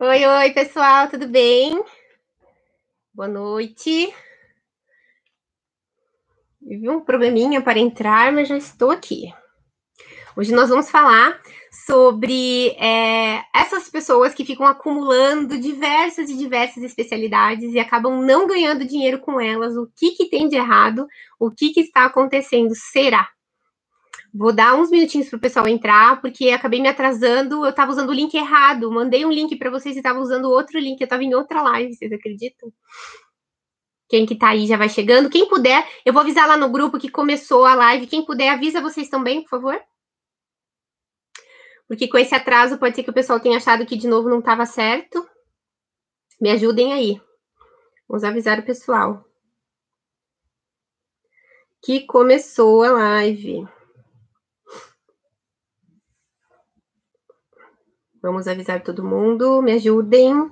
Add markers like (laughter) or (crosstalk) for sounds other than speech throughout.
Oi, oi, pessoal, tudo bem? Boa noite. Tive um probleminha para entrar, mas já estou aqui. Hoje nós vamos falar sobre é, essas pessoas que ficam acumulando diversas e diversas especialidades e acabam não ganhando dinheiro com elas. O que, que tem de errado? O que, que está acontecendo? Será? Vou dar uns minutinhos para o pessoal entrar, porque acabei me atrasando. Eu estava usando o link errado. Mandei um link para vocês e estava usando outro link. Eu estava em outra live, vocês acreditam? Quem que tá aí já vai chegando. Quem puder, eu vou avisar lá no grupo que começou a live. Quem puder, avisa vocês também, por favor. Porque com esse atraso pode ser que o pessoal tenha achado que de novo não estava certo. Me ajudem aí. Vamos avisar o pessoal. Que começou a live. Vamos avisar todo mundo, me ajudem.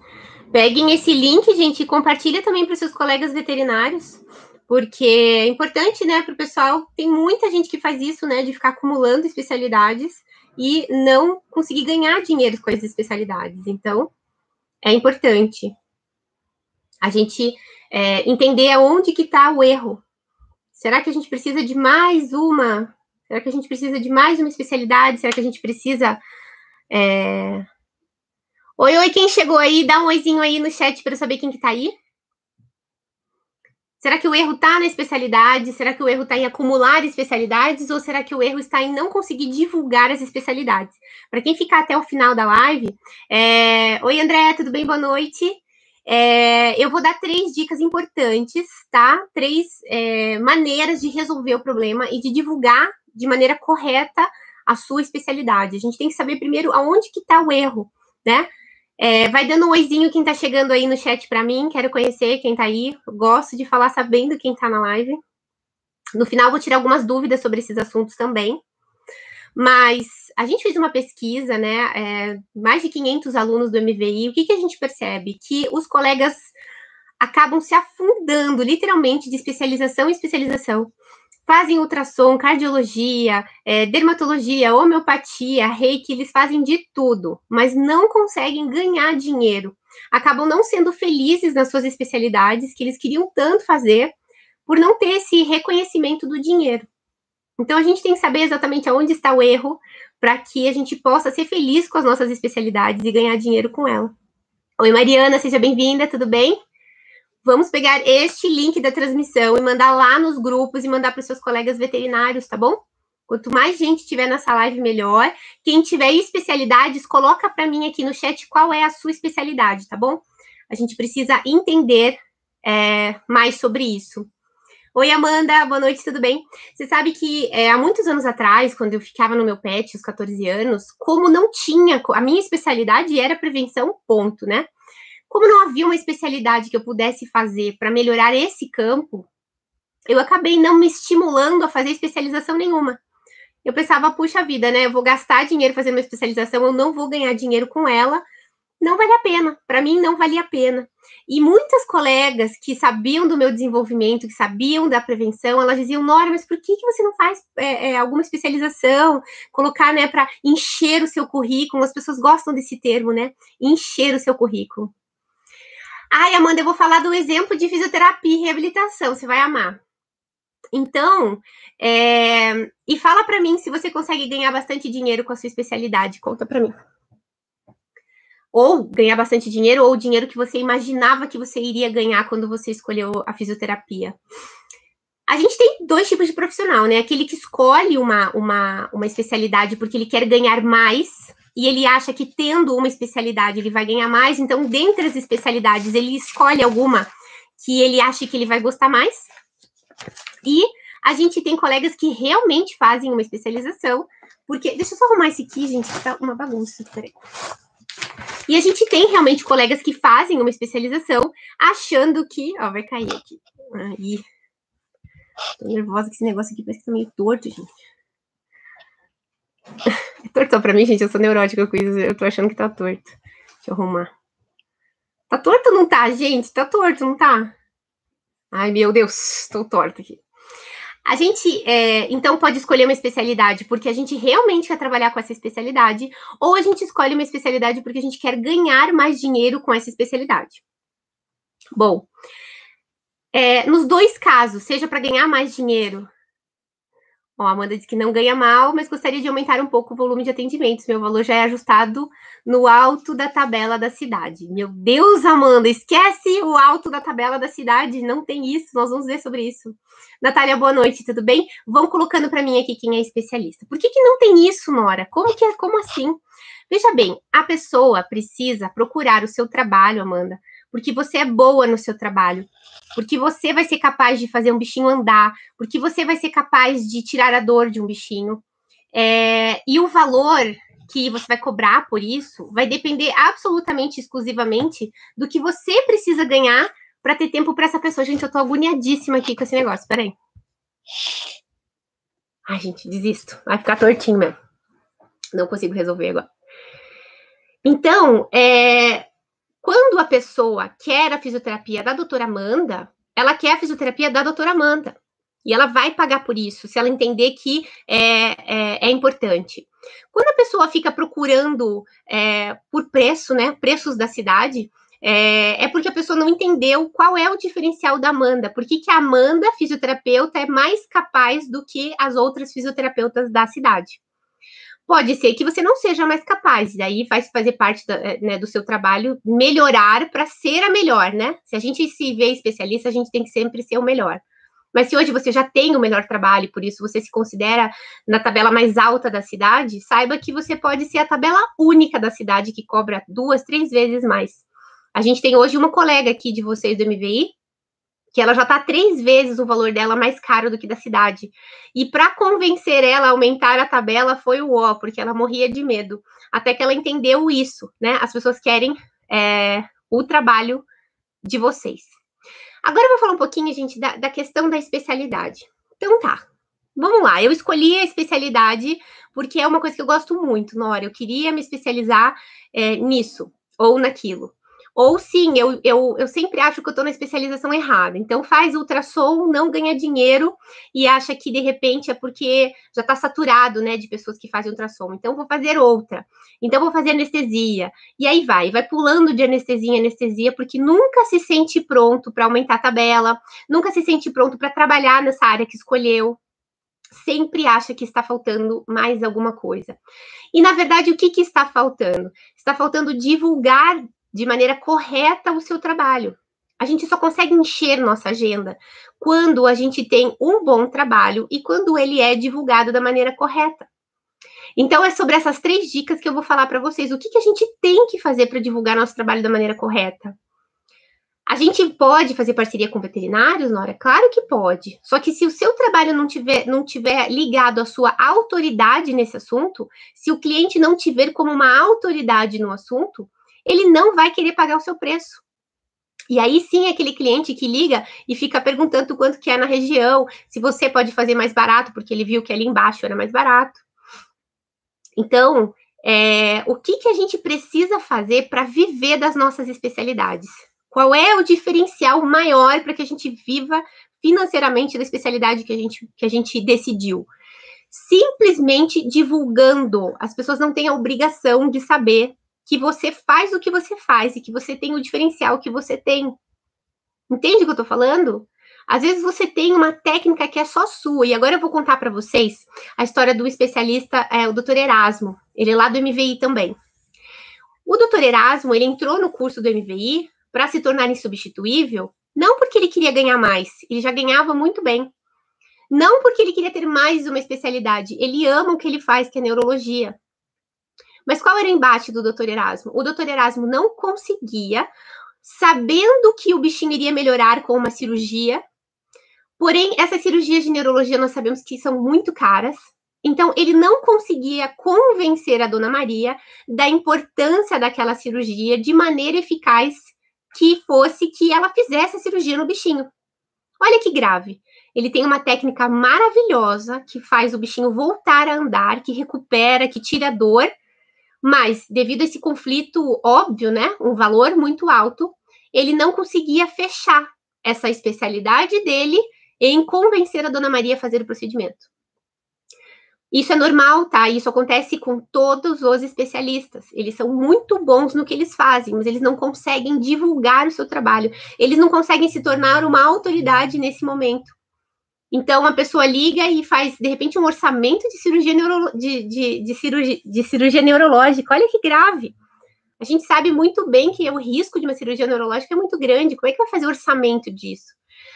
Peguem esse link, gente, e compartilha também para seus colegas veterinários, porque é importante, né, para o pessoal. Tem muita gente que faz isso, né, de ficar acumulando especialidades e não conseguir ganhar dinheiro com as especialidades. Então, é importante a gente é, entender aonde que está o erro. Será que a gente precisa de mais uma? Será que a gente precisa de mais uma especialidade? Será que a gente precisa é... Oi, oi, quem chegou aí? Dá um oizinho aí no chat para eu saber quem que tá aí. Será que o erro está na especialidade? Será que o erro está em acumular especialidades? Ou será que o erro está em não conseguir divulgar as especialidades? Para quem ficar até o final da live, é... oi André, tudo bem? Boa noite. É... eu vou dar três dicas importantes, tá? Três é... maneiras de resolver o problema e de divulgar de maneira correta a sua especialidade. A gente tem que saber primeiro aonde que está o erro, né? É, vai dando um oizinho quem está chegando aí no chat para mim, quero conhecer quem está aí, gosto de falar sabendo quem está na live. No final vou tirar algumas dúvidas sobre esses assuntos também. Mas a gente fez uma pesquisa, né? É, mais de 500 alunos do MVI. O que, que a gente percebe? Que os colegas acabam se afundando, literalmente, de especialização em especialização fazem ultrassom, cardiologia, é, dermatologia, homeopatia, reiki, eles fazem de tudo, mas não conseguem ganhar dinheiro. Acabam não sendo felizes nas suas especialidades que eles queriam tanto fazer, por não ter esse reconhecimento do dinheiro. Então a gente tem que saber exatamente aonde está o erro para que a gente possa ser feliz com as nossas especialidades e ganhar dinheiro com ela. Oi, Mariana, seja bem-vinda, tudo bem? Vamos pegar este link da transmissão e mandar lá nos grupos e mandar para os seus colegas veterinários, tá bom? Quanto mais gente tiver nessa live, melhor. Quem tiver especialidades, coloca para mim aqui no chat qual é a sua especialidade, tá bom? A gente precisa entender é, mais sobre isso. Oi, Amanda, boa noite, tudo bem? Você sabe que é, há muitos anos atrás, quando eu ficava no meu pet, os 14 anos, como não tinha, a minha especialidade era prevenção, ponto, né? Como não havia uma especialidade que eu pudesse fazer para melhorar esse campo, eu acabei não me estimulando a fazer especialização nenhuma. Eu pensava, puxa vida, né? Eu vou gastar dinheiro fazendo uma especialização, eu não vou ganhar dinheiro com ela. Não vale a pena. Para mim, não valia a pena. E muitas colegas que sabiam do meu desenvolvimento, que sabiam da prevenção, elas diziam, Nora, mas por que, que você não faz é, é, alguma especialização? Colocar, né, para encher o seu currículo. As pessoas gostam desse termo, né? Encher o seu currículo. Ai, Amanda, eu vou falar do exemplo de fisioterapia e reabilitação, você vai amar. Então, é... e fala para mim se você consegue ganhar bastante dinheiro com a sua especialidade, conta para mim. Ou ganhar bastante dinheiro, ou o dinheiro que você imaginava que você iria ganhar quando você escolheu a fisioterapia. A gente tem dois tipos de profissional, né? Aquele que escolhe uma, uma, uma especialidade porque ele quer ganhar mais, e ele acha que tendo uma especialidade ele vai ganhar mais, então, dentre as especialidades, ele escolhe alguma que ele acha que ele vai gostar mais. E a gente tem colegas que realmente fazem uma especialização, porque. Deixa eu só arrumar esse aqui, gente, que tá uma bagunça. Peraí. E a gente tem realmente colegas que fazem uma especialização achando que. Ó, vai cair aqui. Aí. Tô nervosa com esse negócio aqui, parece que tá meio torto, gente. Tortou pra mim, gente. Eu sou neurótica com isso. Eu tô achando que tá torto. Deixa eu arrumar. Tá torto ou não tá, gente? Tá torto, não tá? Ai, meu Deus, tô torto aqui. A gente, é, então, pode escolher uma especialidade porque a gente realmente quer trabalhar com essa especialidade, ou a gente escolhe uma especialidade porque a gente quer ganhar mais dinheiro com essa especialidade. Bom, é, nos dois casos, seja para ganhar mais dinheiro, Ó, a Amanda disse que não ganha mal, mas gostaria de aumentar um pouco o volume de atendimentos. Meu valor já é ajustado no alto da tabela da cidade. Meu Deus, Amanda, esquece o alto da tabela da cidade. Não tem isso, nós vamos ver sobre isso. Natália, boa noite, tudo bem? Vão colocando para mim aqui quem é especialista. Por que, que não tem isso, Nora? Como que é? Como assim? Veja bem, a pessoa precisa procurar o seu trabalho, Amanda, porque você é boa no seu trabalho, porque você vai ser capaz de fazer um bichinho andar, porque você vai ser capaz de tirar a dor de um bichinho. É, e o valor que você vai cobrar por isso vai depender absolutamente, exclusivamente do que você precisa ganhar para ter tempo para essa pessoa. Gente, eu tô agoniadíssima aqui com esse negócio. Peraí. Ai, gente, desisto. Vai ficar tortinho mesmo. Não consigo resolver agora. Então, é, quando a pessoa quer a fisioterapia da doutora Amanda, ela quer a fisioterapia da doutora Amanda. E ela vai pagar por isso, se ela entender que é, é, é importante. Quando a pessoa fica procurando é, por preço, né, preços da cidade, é, é, porque a pessoa não entendeu qual é o diferencial da Amanda. Por que, que a Amanda, fisioterapeuta, é mais capaz do que as outras fisioterapeutas da cidade? Pode ser que você não seja mais capaz, e daí vai fazer parte eh, né, do seu trabalho melhorar para ser a melhor, né? Se a gente se vê especialista, a gente tem que sempre ser o melhor. Mas se hoje você já tem o melhor trabalho, por isso você se considera na tabela mais alta da cidade, saiba que você pode ser a tabela única da cidade que cobra duas, três vezes mais. A gente tem hoje uma colega aqui de vocês do MVI que ela já está três vezes o valor dela mais caro do que da cidade. E para convencer ela a aumentar a tabela foi o ó, porque ela morria de medo. Até que ela entendeu isso, né? As pessoas querem é, o trabalho de vocês. Agora eu vou falar um pouquinho, gente, da, da questão da especialidade. Então tá, vamos lá. Eu escolhi a especialidade porque é uma coisa que eu gosto muito, Nora. Eu queria me especializar é, nisso ou naquilo. Ou sim, eu, eu, eu sempre acho que eu estou na especialização errada. Então, faz ultrassom, não ganha dinheiro e acha que de repente é porque já está saturado, né, de pessoas que fazem ultrassom. Então, vou fazer outra. Então, vou fazer anestesia. E aí vai, vai pulando de anestesia em anestesia, porque nunca se sente pronto para aumentar a tabela, nunca se sente pronto para trabalhar nessa área que escolheu sempre acha que está faltando mais alguma coisa. E, na verdade, o que, que está faltando? Está faltando divulgar de maneira correta o seu trabalho. A gente só consegue encher nossa agenda quando a gente tem um bom trabalho e quando ele é divulgado da maneira correta. Então, é sobre essas três dicas que eu vou falar para vocês. O que, que a gente tem que fazer para divulgar nosso trabalho da maneira correta? A gente pode fazer parceria com veterinários, Nora? Claro que pode. Só que se o seu trabalho não tiver, não tiver ligado à sua autoridade nesse assunto, se o cliente não te ver como uma autoridade no assunto, ele não vai querer pagar o seu preço. E aí sim, aquele cliente que liga e fica perguntando quanto que é na região, se você pode fazer mais barato, porque ele viu que ali embaixo era mais barato. Então, é, o que, que a gente precisa fazer para viver das nossas especialidades? Qual é o diferencial maior para que a gente viva financeiramente da especialidade que a gente, que a gente decidiu? Simplesmente divulgando. As pessoas não têm a obrigação de saber que você faz o que você faz e que você tem o diferencial que você tem. Entende o que eu tô falando? Às vezes você tem uma técnica que é só sua, e agora eu vou contar para vocês a história do especialista, é, o doutor Erasmo, ele é lá do MVI também. O doutor Erasmo, ele entrou no curso do MVI para se tornar insubstituível, não porque ele queria ganhar mais, ele já ganhava muito bem. Não porque ele queria ter mais uma especialidade, ele ama o que ele faz, que é neurologia. Mas qual era o embate do doutor Erasmo? O doutor Erasmo não conseguia, sabendo que o bichinho iria melhorar com uma cirurgia, porém, essas cirurgias de neurologia nós sabemos que são muito caras, então, ele não conseguia convencer a dona Maria da importância daquela cirurgia de maneira eficaz que fosse que ela fizesse a cirurgia no bichinho. Olha que grave. Ele tem uma técnica maravilhosa que faz o bichinho voltar a andar, que recupera, que tira a dor, mas, devido a esse conflito óbvio, né, um valor muito alto, ele não conseguia fechar essa especialidade dele em convencer a dona Maria a fazer o procedimento. Isso é normal, tá? Isso acontece com todos os especialistas. Eles são muito bons no que eles fazem, mas eles não conseguem divulgar o seu trabalho. Eles não conseguem se tornar uma autoridade nesse momento. Então, a pessoa liga e faz, de repente, um orçamento de cirurgia, neuro, de, de, de, cirurgia, de cirurgia neurológica. Olha que grave. A gente sabe muito bem que o risco de uma cirurgia neurológica é muito grande. Como é que vai fazer orçamento disso?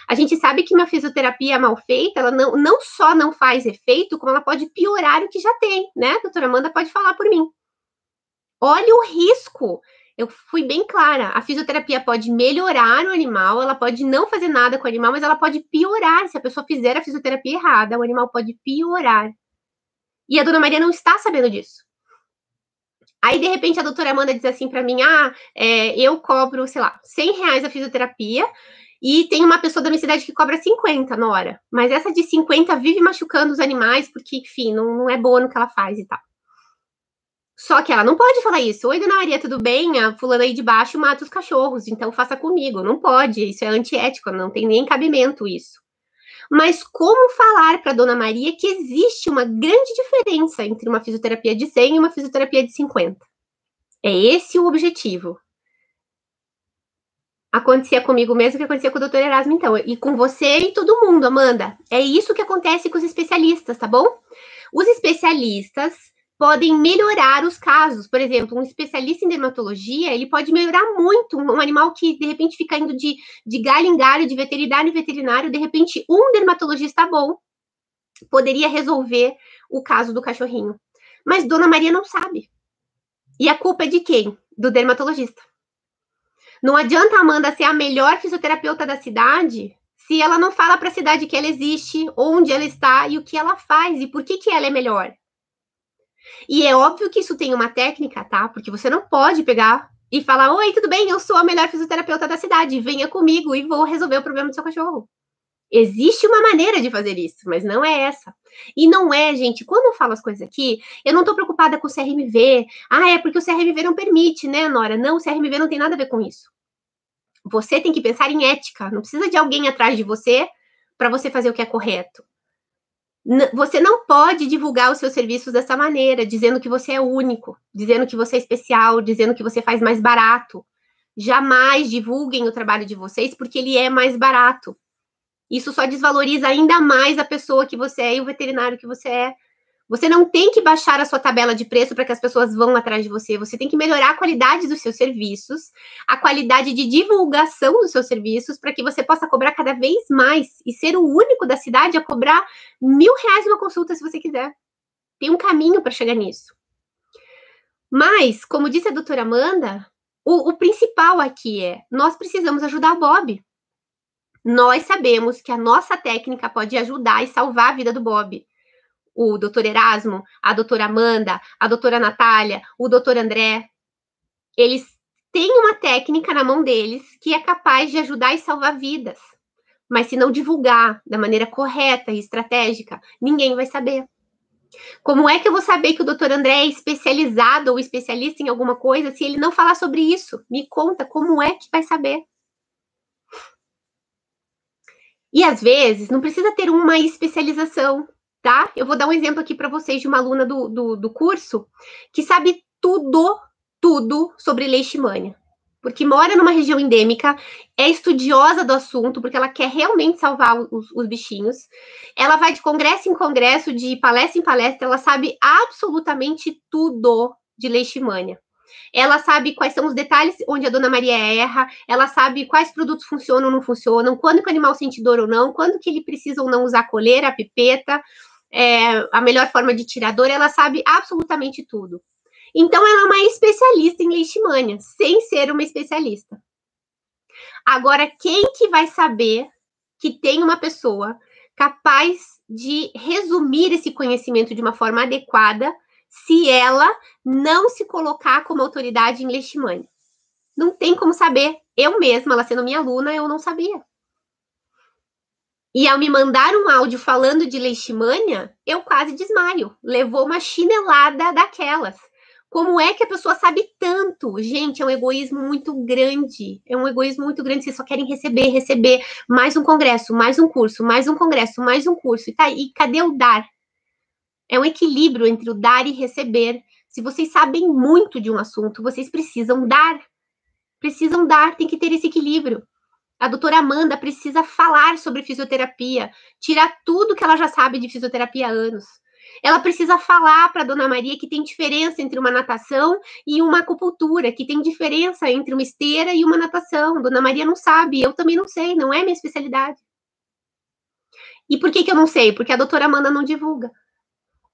A gente sabe que uma fisioterapia mal feita, ela não, não só não faz efeito, como ela pode piorar o que já tem, né? A doutora Amanda pode falar por mim. Olha o risco. Eu fui bem clara. A fisioterapia pode melhorar o animal, ela pode não fazer nada com o animal, mas ela pode piorar. Se a pessoa fizer a fisioterapia errada, o animal pode piorar. E a dona Maria não está sabendo disso. Aí, de repente, a doutora Amanda diz assim para mim: ah, é, eu cobro, sei lá, 100 reais a fisioterapia, e tem uma pessoa da minha cidade que cobra 50 na hora. Mas essa de 50 vive machucando os animais, porque, enfim, não, não é boa no que ela faz e tal. Só que ela não pode falar isso. Oi, dona Maria, tudo bem? A fulana aí de baixo mata os cachorros, então faça comigo. Não pode, isso é antiético, não tem nem cabimento isso. Mas como falar para dona Maria que existe uma grande diferença entre uma fisioterapia de 100 e uma fisioterapia de 50? É esse o objetivo acontecia comigo mesmo que acontecia com o doutor Erasmo, então, e com você e todo mundo, Amanda. É isso que acontece com os especialistas, tá bom? Os especialistas podem melhorar os casos. Por exemplo, um especialista em dermatologia, ele pode melhorar muito um animal que, de repente, fica indo de, de galho em galho, de veterinário em veterinário, de repente, um dermatologista bom poderia resolver o caso do cachorrinho. Mas Dona Maria não sabe. E a culpa é de quem? Do dermatologista. Não adianta a Amanda ser a melhor fisioterapeuta da cidade se ela não fala para a cidade que ela existe, onde ela está e o que ela faz e por que, que ela é melhor. E é óbvio que isso tem uma técnica, tá? Porque você não pode pegar e falar: Oi, tudo bem? Eu sou a melhor fisioterapeuta da cidade, venha comigo e vou resolver o problema do seu cachorro. Existe uma maneira de fazer isso, mas não é essa. E não é, gente, quando eu falo as coisas aqui, eu não tô preocupada com o CRMV. Ah, é porque o CRMV não permite, né, Nora? Não, o CRMV não tem nada a ver com isso. Você tem que pensar em ética, não precisa de alguém atrás de você para você fazer o que é correto. Você não pode divulgar os seus serviços dessa maneira, dizendo que você é único, dizendo que você é especial, dizendo que você faz mais barato. Jamais divulguem o trabalho de vocês porque ele é mais barato. Isso só desvaloriza ainda mais a pessoa que você é e o veterinário que você é. Você não tem que baixar a sua tabela de preço para que as pessoas vão atrás de você. Você tem que melhorar a qualidade dos seus serviços, a qualidade de divulgação dos seus serviços, para que você possa cobrar cada vez mais e ser o único da cidade a cobrar mil reais uma consulta se você quiser. Tem um caminho para chegar nisso. Mas, como disse a doutora Amanda, o, o principal aqui é: nós precisamos ajudar o Bob nós sabemos que a nossa técnica pode ajudar e salvar a vida do Bob. O doutor Erasmo, a doutora Amanda, a doutora Natália, o doutor André, eles têm uma técnica na mão deles que é capaz de ajudar e salvar vidas. Mas se não divulgar da maneira correta e estratégica, ninguém vai saber. Como é que eu vou saber que o doutor André é especializado ou especialista em alguma coisa se ele não falar sobre isso? Me conta como é que vai saber. E às vezes não precisa ter uma especialização, tá? Eu vou dar um exemplo aqui para vocês de uma aluna do, do, do, curso que sabe tudo, tudo sobre leishmania. Porque mora numa região endêmica, é estudiosa do assunto, porque ela quer realmente salvar os, os bichinhos. Ela vai de congresso em congresso, de palestra em palestra, ela sabe absolutamente tudo de leishmania ela sabe quais são os detalhes onde a dona Maria erra, ela sabe quais produtos funcionam ou não funcionam, quando que o animal sente dor ou não, quando que ele precisa ou não usar a coleira, a pipeta, é, a melhor forma de tirar dor, ela sabe absolutamente tudo. Então, ela é uma especialista em leishmania, sem ser uma especialista. Agora, quem que vai saber que tem uma pessoa capaz de resumir esse conhecimento de uma forma adequada se ela não se colocar como autoridade em leishmania. Não tem como saber. Eu mesma, ela sendo minha aluna, eu não sabia. E ao me mandar um áudio falando de leishmania, eu quase desmaio. Levou uma chinelada daquelas. Como é que a pessoa sabe tanto? Gente, é um egoísmo muito grande. É um egoísmo muito grande. Vocês só querem receber, receber mais um congresso, mais um curso, mais um congresso, mais um curso. E, tá, e cadê o dar? É um equilíbrio entre o dar e receber. Se vocês sabem muito de um assunto, vocês precisam dar. Precisam dar, tem que ter esse equilíbrio. A doutora Amanda precisa falar sobre fisioterapia, tirar tudo que ela já sabe de fisioterapia há anos. Ela precisa falar para a dona Maria que tem diferença entre uma natação e uma acupuntura, que tem diferença entre uma esteira e uma natação. Dona Maria não sabe, eu também não sei, não é minha especialidade. E por que, que eu não sei? Porque a doutora Amanda não divulga.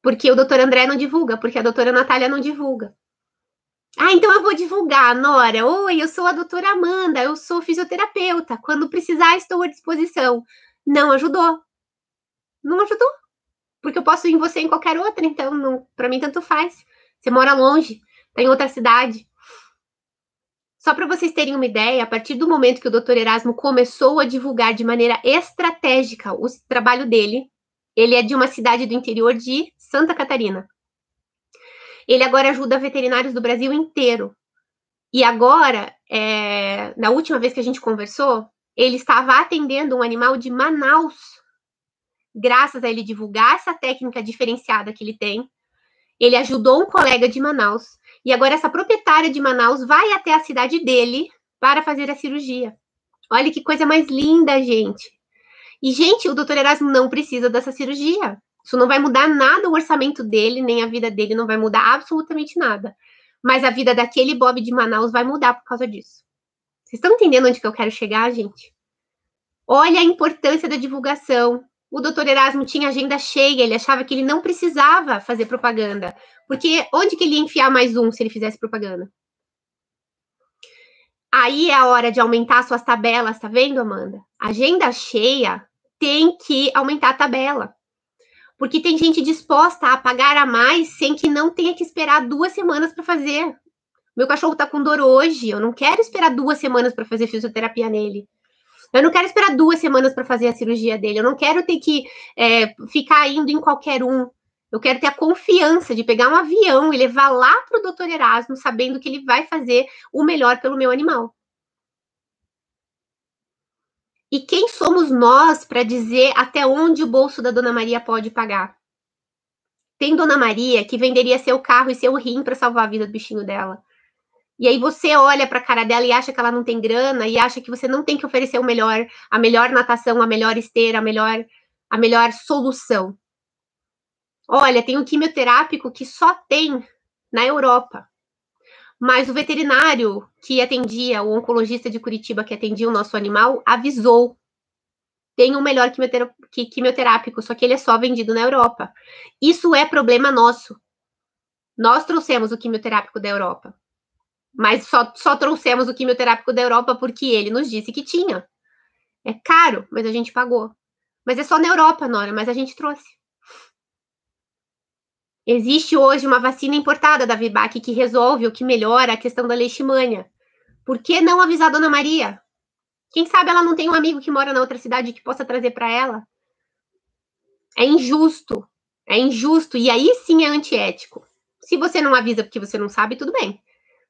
Porque o doutor André não divulga, porque a doutora Natália não divulga. Ah, então eu vou divulgar, Nora. Oi, eu sou a doutora Amanda, eu sou fisioterapeuta. Quando precisar, estou à disposição. Não ajudou. Não ajudou. Porque eu posso ir em você em qualquer outra, então para mim tanto faz. Você mora longe, está em outra cidade. Só para vocês terem uma ideia, a partir do momento que o doutor Erasmo começou a divulgar de maneira estratégica o trabalho dele, ele é de uma cidade do interior de Santa Catarina. Ele agora ajuda veterinários do Brasil inteiro. E agora, é, na última vez que a gente conversou, ele estava atendendo um animal de Manaus, graças a ele divulgar essa técnica diferenciada que ele tem. Ele ajudou um colega de Manaus. E agora essa proprietária de Manaus vai até a cidade dele para fazer a cirurgia. Olha que coisa mais linda, gente. E, gente, o doutor Erasmo não precisa dessa cirurgia. Isso não vai mudar nada o orçamento dele, nem a vida dele não vai mudar absolutamente nada. Mas a vida daquele Bob de Manaus vai mudar por causa disso. Vocês estão entendendo onde que eu quero chegar, gente? Olha a importância da divulgação. O doutor Erasmo tinha agenda cheia, ele achava que ele não precisava fazer propaganda. Porque onde que ele ia enfiar mais um se ele fizesse propaganda? Aí é a hora de aumentar suas tabelas, tá vendo, Amanda? Agenda cheia tem que aumentar a tabela porque tem gente disposta a pagar a mais sem que não tenha que esperar duas semanas para fazer. Meu cachorro está com dor hoje, eu não quero esperar duas semanas para fazer fisioterapia nele. Eu não quero esperar duas semanas para fazer a cirurgia dele. Eu não quero ter que é, ficar indo em qualquer um. Eu quero ter a confiança de pegar um avião e levar lá para o doutor Erasmo, sabendo que ele vai fazer o melhor pelo meu animal. E quem somos nós para dizer até onde o bolso da Dona Maria pode pagar? Tem Dona Maria que venderia seu carro e seu rim para salvar a vida do bichinho dela. E aí você olha para a cara dela e acha que ela não tem grana e acha que você não tem que oferecer o melhor, a melhor natação, a melhor esteira, a melhor, a melhor solução. Olha, tem um quimioterápico que só tem na Europa. Mas o veterinário que atendia, o oncologista de Curitiba que atendia o nosso animal, avisou. Tem um melhor quimioterápico, só que ele é só vendido na Europa. Isso é problema nosso. Nós trouxemos o quimioterápico da Europa. Mas só, só trouxemos o quimioterápico da Europa porque ele nos disse que tinha. É caro, mas a gente pagou. Mas é só na Europa, Nora, mas a gente trouxe. Existe hoje uma vacina importada da Vibac que resolve ou que melhora a questão da leishmania. Por que não avisar a Dona Maria? Quem sabe ela não tem um amigo que mora na outra cidade que possa trazer para ela? É injusto. É injusto e aí sim é antiético. Se você não avisa porque você não sabe, tudo bem.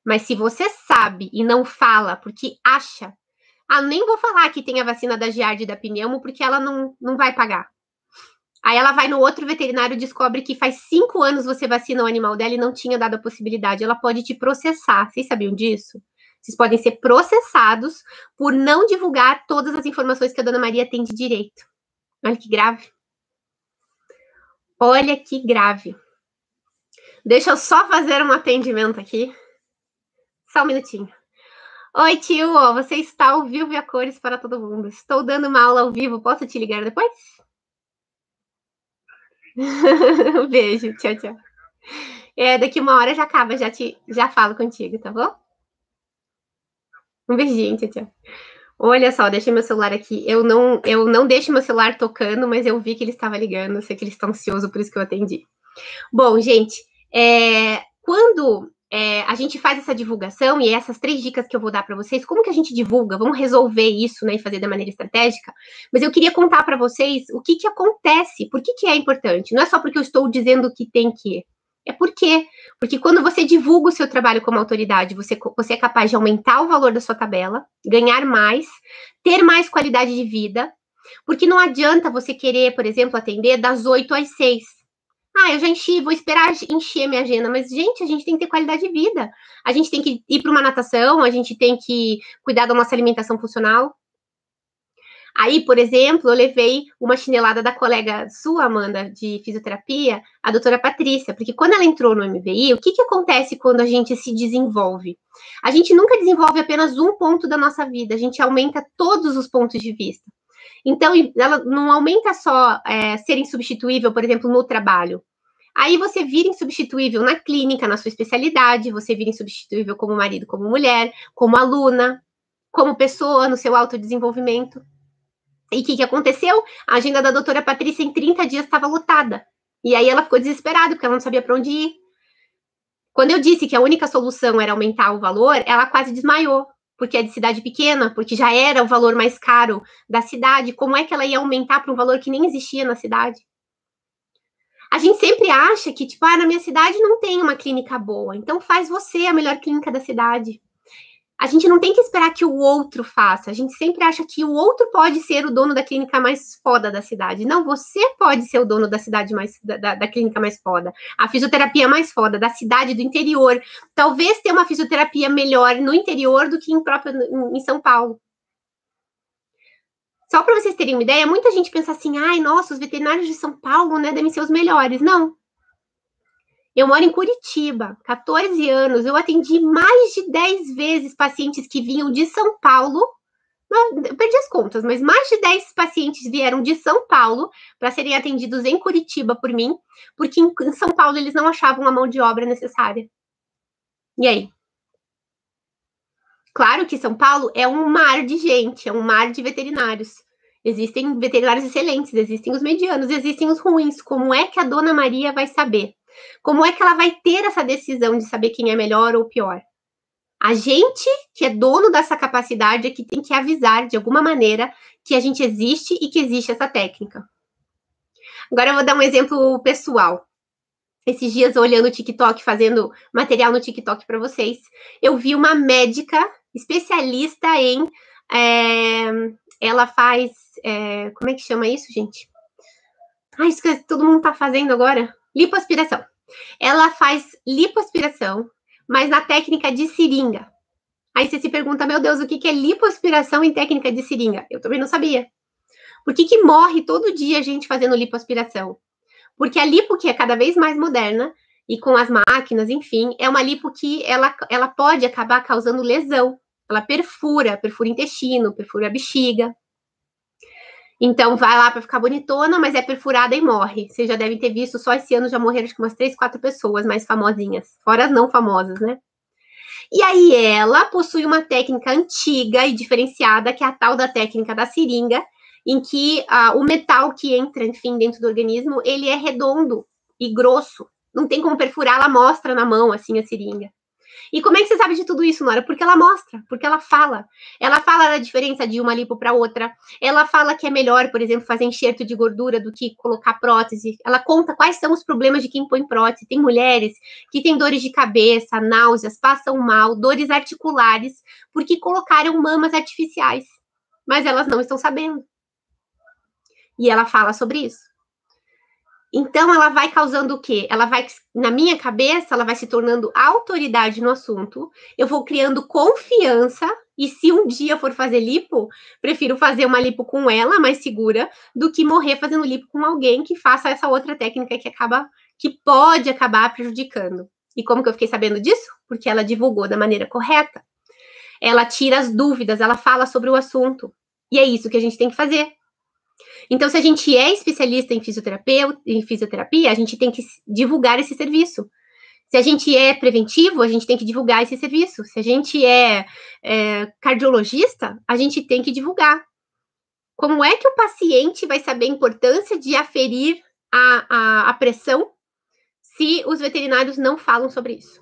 Mas se você sabe e não fala porque acha, ah, nem vou falar que tem a vacina da Giardia e da pneumo porque ela não, não vai pagar. Aí ela vai no outro veterinário e descobre que faz cinco anos você vacina o animal dela e não tinha dado a possibilidade. Ela pode te processar. Vocês sabiam disso? Vocês podem ser processados por não divulgar todas as informações que a dona Maria tem de direito. Olha que grave. Olha que grave. Deixa eu só fazer um atendimento aqui. Só um minutinho. Oi, tio, você está ao vivo e a cores para todo mundo. Estou dando uma aula ao vivo, posso te ligar depois? Um (laughs) beijo, tchau, tchau. É, daqui uma hora já acaba, já te já falo contigo, tá bom? Um beijinho, tchau, tchau. Olha só, deixei meu celular aqui. Eu não, eu não deixo meu celular tocando, mas eu vi que ele estava ligando. Eu sei que ele está ansioso, por isso que eu atendi. Bom, gente, é, quando é, a gente faz essa divulgação e essas três dicas que eu vou dar para vocês, como que a gente divulga? Vamos resolver isso, né, e fazer da maneira estratégica. Mas eu queria contar para vocês o que que acontece, por que que é importante. Não é só porque eu estou dizendo que tem que. É por quê? Porque quando você divulga o seu trabalho como autoridade, você, você é capaz de aumentar o valor da sua tabela, ganhar mais, ter mais qualidade de vida. Porque não adianta você querer, por exemplo, atender das 8 às 6. Ah, eu já enchi, vou esperar encher minha agenda. Mas, gente, a gente tem que ter qualidade de vida. A gente tem que ir para uma natação, a gente tem que cuidar da nossa alimentação funcional. Aí, por exemplo, eu levei uma chinelada da colega sua, Amanda, de fisioterapia, a doutora Patrícia, porque quando ela entrou no MBI, o que, que acontece quando a gente se desenvolve? A gente nunca desenvolve apenas um ponto da nossa vida, a gente aumenta todos os pontos de vista. Então, ela não aumenta só é, ser insubstituível, por exemplo, no trabalho. Aí você vira insubstituível na clínica, na sua especialidade, você vira insubstituível como marido, como mulher, como aluna, como pessoa no seu autodesenvolvimento. E o que, que aconteceu? A agenda da doutora Patrícia em 30 dias estava lotada. E aí ela ficou desesperada, porque ela não sabia para onde ir. Quando eu disse que a única solução era aumentar o valor, ela quase desmaiou, porque é de cidade pequena, porque já era o valor mais caro da cidade. Como é que ela ia aumentar para um valor que nem existia na cidade? A gente sempre acha que, tipo, ah, na minha cidade não tem uma clínica boa, então faz você a melhor clínica da cidade a gente não tem que esperar que o outro faça. A gente sempre acha que o outro pode ser o dono da clínica mais foda da cidade. Não, você pode ser o dono da cidade mais da, da, clínica mais foda, a fisioterapia mais foda da cidade do interior. Talvez tenha uma fisioterapia melhor no interior do que em próprio em, em São Paulo. Só para vocês terem uma ideia, muita gente pensa assim: "Ai, nossa, os veterinários de São Paulo, né, devem ser os melhores". Não. Eu moro em Curitiba, 14 anos. Eu atendi mais de 10 vezes pacientes que vinham de São Paulo. Eu perdi as contas, mas mais de 10 pacientes vieram de São Paulo para serem atendidos em Curitiba por mim, porque em São Paulo eles não achavam a mão de obra necessária. E aí? Claro que São Paulo é um mar de gente, é um mar de veterinários. Existem veterinários excelentes, existem os medianos, existem os ruins. Como é que a dona Maria vai saber? Como é que ela vai ter essa decisão de saber quem é melhor ou pior? A gente, que é dono dessa capacidade, é que tem que avisar de alguma maneira que a gente existe e que existe essa técnica. Agora eu vou dar um exemplo pessoal. Esses dias, olhando o TikTok, fazendo material no TikTok para vocês, eu vi uma médica especialista em. É, ela faz. É, como é que chama isso, gente? Ah, isso que todo mundo tá fazendo agora. Lipoaspiração. Ela faz lipoaspiração, mas na técnica de seringa. Aí você se pergunta, meu Deus, o que é lipoaspiração em técnica de seringa? Eu também não sabia. Por que, que morre todo dia a gente fazendo lipoaspiração? Porque a lipo, que é cada vez mais moderna, e com as máquinas, enfim, é uma lipo que ela, ela pode acabar causando lesão. Ela perfura, perfura intestino, perfura bexiga. Então vai lá para ficar bonitona, mas é perfurada e morre. Vocês já devem ter visto, só esse ano já morreram acho umas três, quatro pessoas mais famosinhas, fora as não famosas, né? E aí ela possui uma técnica antiga e diferenciada, que é a tal da técnica da seringa, em que uh, o metal que entra, enfim, dentro do organismo, ele é redondo e grosso. Não tem como perfurar, ela mostra na mão, assim, a seringa. E como é que você sabe de tudo isso, Nora? Porque ela mostra, porque ela fala. Ela fala da diferença de uma lipo para outra. Ela fala que é melhor, por exemplo, fazer enxerto de gordura do que colocar prótese. Ela conta quais são os problemas de quem põe prótese. Tem mulheres que têm dores de cabeça, náuseas, passam mal, dores articulares, porque colocaram mamas artificiais. Mas elas não estão sabendo. E ela fala sobre isso. Então, ela vai causando o quê? Ela vai, na minha cabeça, ela vai se tornando autoridade no assunto. Eu vou criando confiança. E se um dia for fazer lipo, prefiro fazer uma lipo com ela, mais segura, do que morrer fazendo lipo com alguém que faça essa outra técnica que acaba, que pode acabar prejudicando. E como que eu fiquei sabendo disso? Porque ela divulgou da maneira correta. Ela tira as dúvidas, ela fala sobre o assunto. E é isso que a gente tem que fazer. Então, se a gente é especialista em fisioterapia, em fisioterapia, a gente tem que divulgar esse serviço. Se a gente é preventivo, a gente tem que divulgar esse serviço. Se a gente é, é cardiologista, a gente tem que divulgar. Como é que o paciente vai saber a importância de aferir a, a, a pressão se os veterinários não falam sobre isso?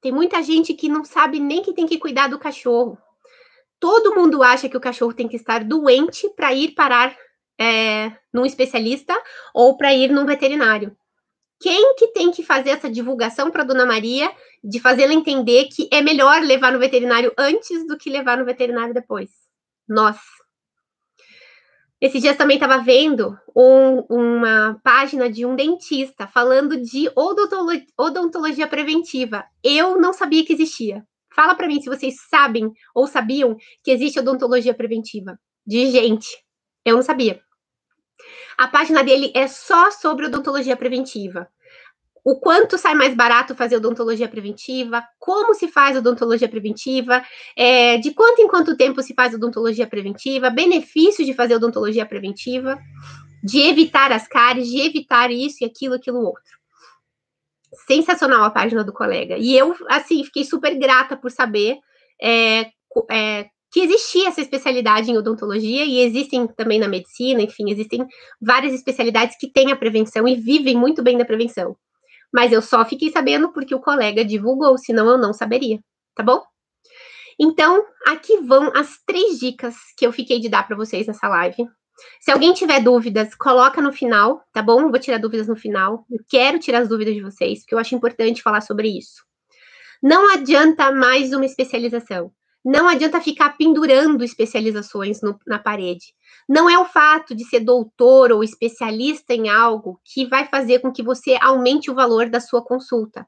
Tem muita gente que não sabe nem que tem que cuidar do cachorro todo mundo acha que o cachorro tem que estar doente para ir parar é, num especialista ou para ir num veterinário. Quem que tem que fazer essa divulgação para Dona Maria, de fazê-la entender que é melhor levar no veterinário antes do que levar no veterinário depois? Nós. Esses dias também estava vendo um, uma página de um dentista falando de odontologia, odontologia preventiva. Eu não sabia que existia. Fala para mim se vocês sabem ou sabiam que existe odontologia preventiva. De gente. Eu não sabia. A página dele é só sobre odontologia preventiva. O quanto sai mais barato fazer odontologia preventiva, como se faz odontologia preventiva, é, de quanto em quanto tempo se faz odontologia preventiva, benefícios de fazer odontologia preventiva, de evitar as cáries, de evitar isso e aquilo, aquilo outro. Sensacional a página do colega. E eu, assim, fiquei super grata por saber é, é, que existia essa especialidade em odontologia e existem também na medicina, enfim, existem várias especialidades que têm a prevenção e vivem muito bem da prevenção. Mas eu só fiquei sabendo porque o colega divulgou, senão eu não saberia, tá bom? Então, aqui vão as três dicas que eu fiquei de dar para vocês nessa live. Se alguém tiver dúvidas, coloca no final, tá bom? Eu vou tirar dúvidas no final. Eu quero tirar as dúvidas de vocês, porque eu acho importante falar sobre isso. Não adianta mais uma especialização. Não adianta ficar pendurando especializações no, na parede. Não é o fato de ser doutor ou especialista em algo que vai fazer com que você aumente o valor da sua consulta.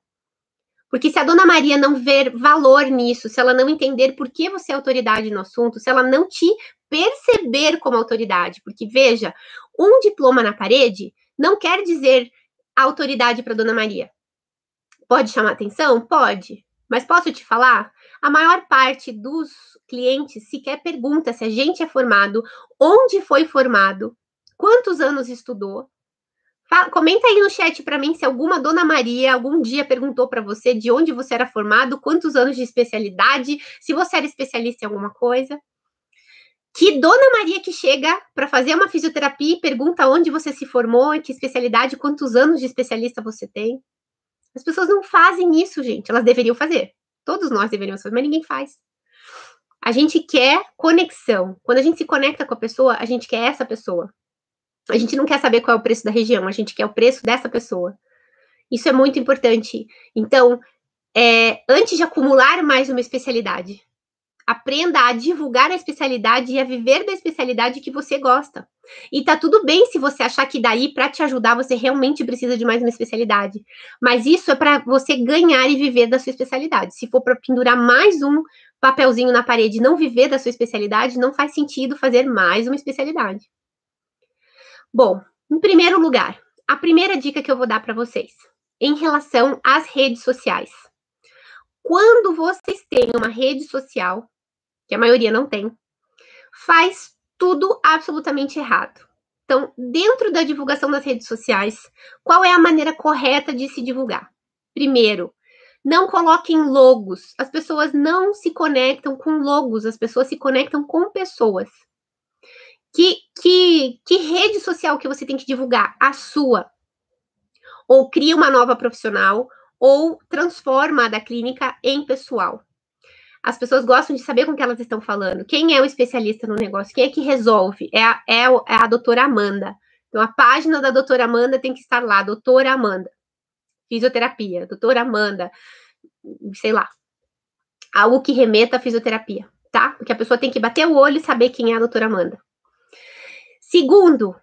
Porque se a dona Maria não ver valor nisso, se ela não entender por que você é autoridade no assunto, se ela não te perceber como autoridade, porque veja, um diploma na parede não quer dizer autoridade para dona Maria. Pode chamar atenção? Pode. Mas posso te falar? A maior parte dos clientes sequer pergunta se a gente é formado, onde foi formado, quantos anos estudou. Fala, comenta aí no chat para mim se alguma dona Maria algum dia perguntou para você de onde você era formado, quantos anos de especialidade, se você era especialista em alguma coisa. Que dona Maria que chega para fazer uma fisioterapia e pergunta onde você se formou, em que especialidade, quantos anos de especialista você tem. As pessoas não fazem isso, gente. Elas deveriam fazer. Todos nós deveríamos fazer, mas ninguém faz. A gente quer conexão. Quando a gente se conecta com a pessoa, a gente quer essa pessoa. A gente não quer saber qual é o preço da região, a gente quer o preço dessa pessoa. Isso é muito importante. Então, é, antes de acumular mais uma especialidade, Aprenda a divulgar a especialidade e a viver da especialidade que você gosta. E tá tudo bem se você achar que daí para te ajudar você realmente precisa de mais uma especialidade, mas isso é para você ganhar e viver da sua especialidade. Se for para pendurar mais um papelzinho na parede e não viver da sua especialidade, não faz sentido fazer mais uma especialidade. Bom, em primeiro lugar, a primeira dica que eu vou dar para vocês em relação às redes sociais. Quando vocês têm uma rede social, que a maioria não tem, faz tudo absolutamente errado. Então, dentro da divulgação das redes sociais, qual é a maneira correta de se divulgar? Primeiro, não coloquem logos. As pessoas não se conectam com logos, as pessoas se conectam com pessoas. Que, que, que rede social que você tem que divulgar? A sua. Ou cria uma nova profissional, ou transforma a da clínica em pessoal. As pessoas gostam de saber com que elas estão falando. Quem é o especialista no negócio? Quem é que resolve? É a, é, é a doutora Amanda. Então, a página da doutora Amanda tem que estar lá, doutora Amanda. Fisioterapia, doutora Amanda, sei lá. Algo que remeta à fisioterapia, tá? Porque a pessoa tem que bater o olho e saber quem é a doutora Amanda. Segundo,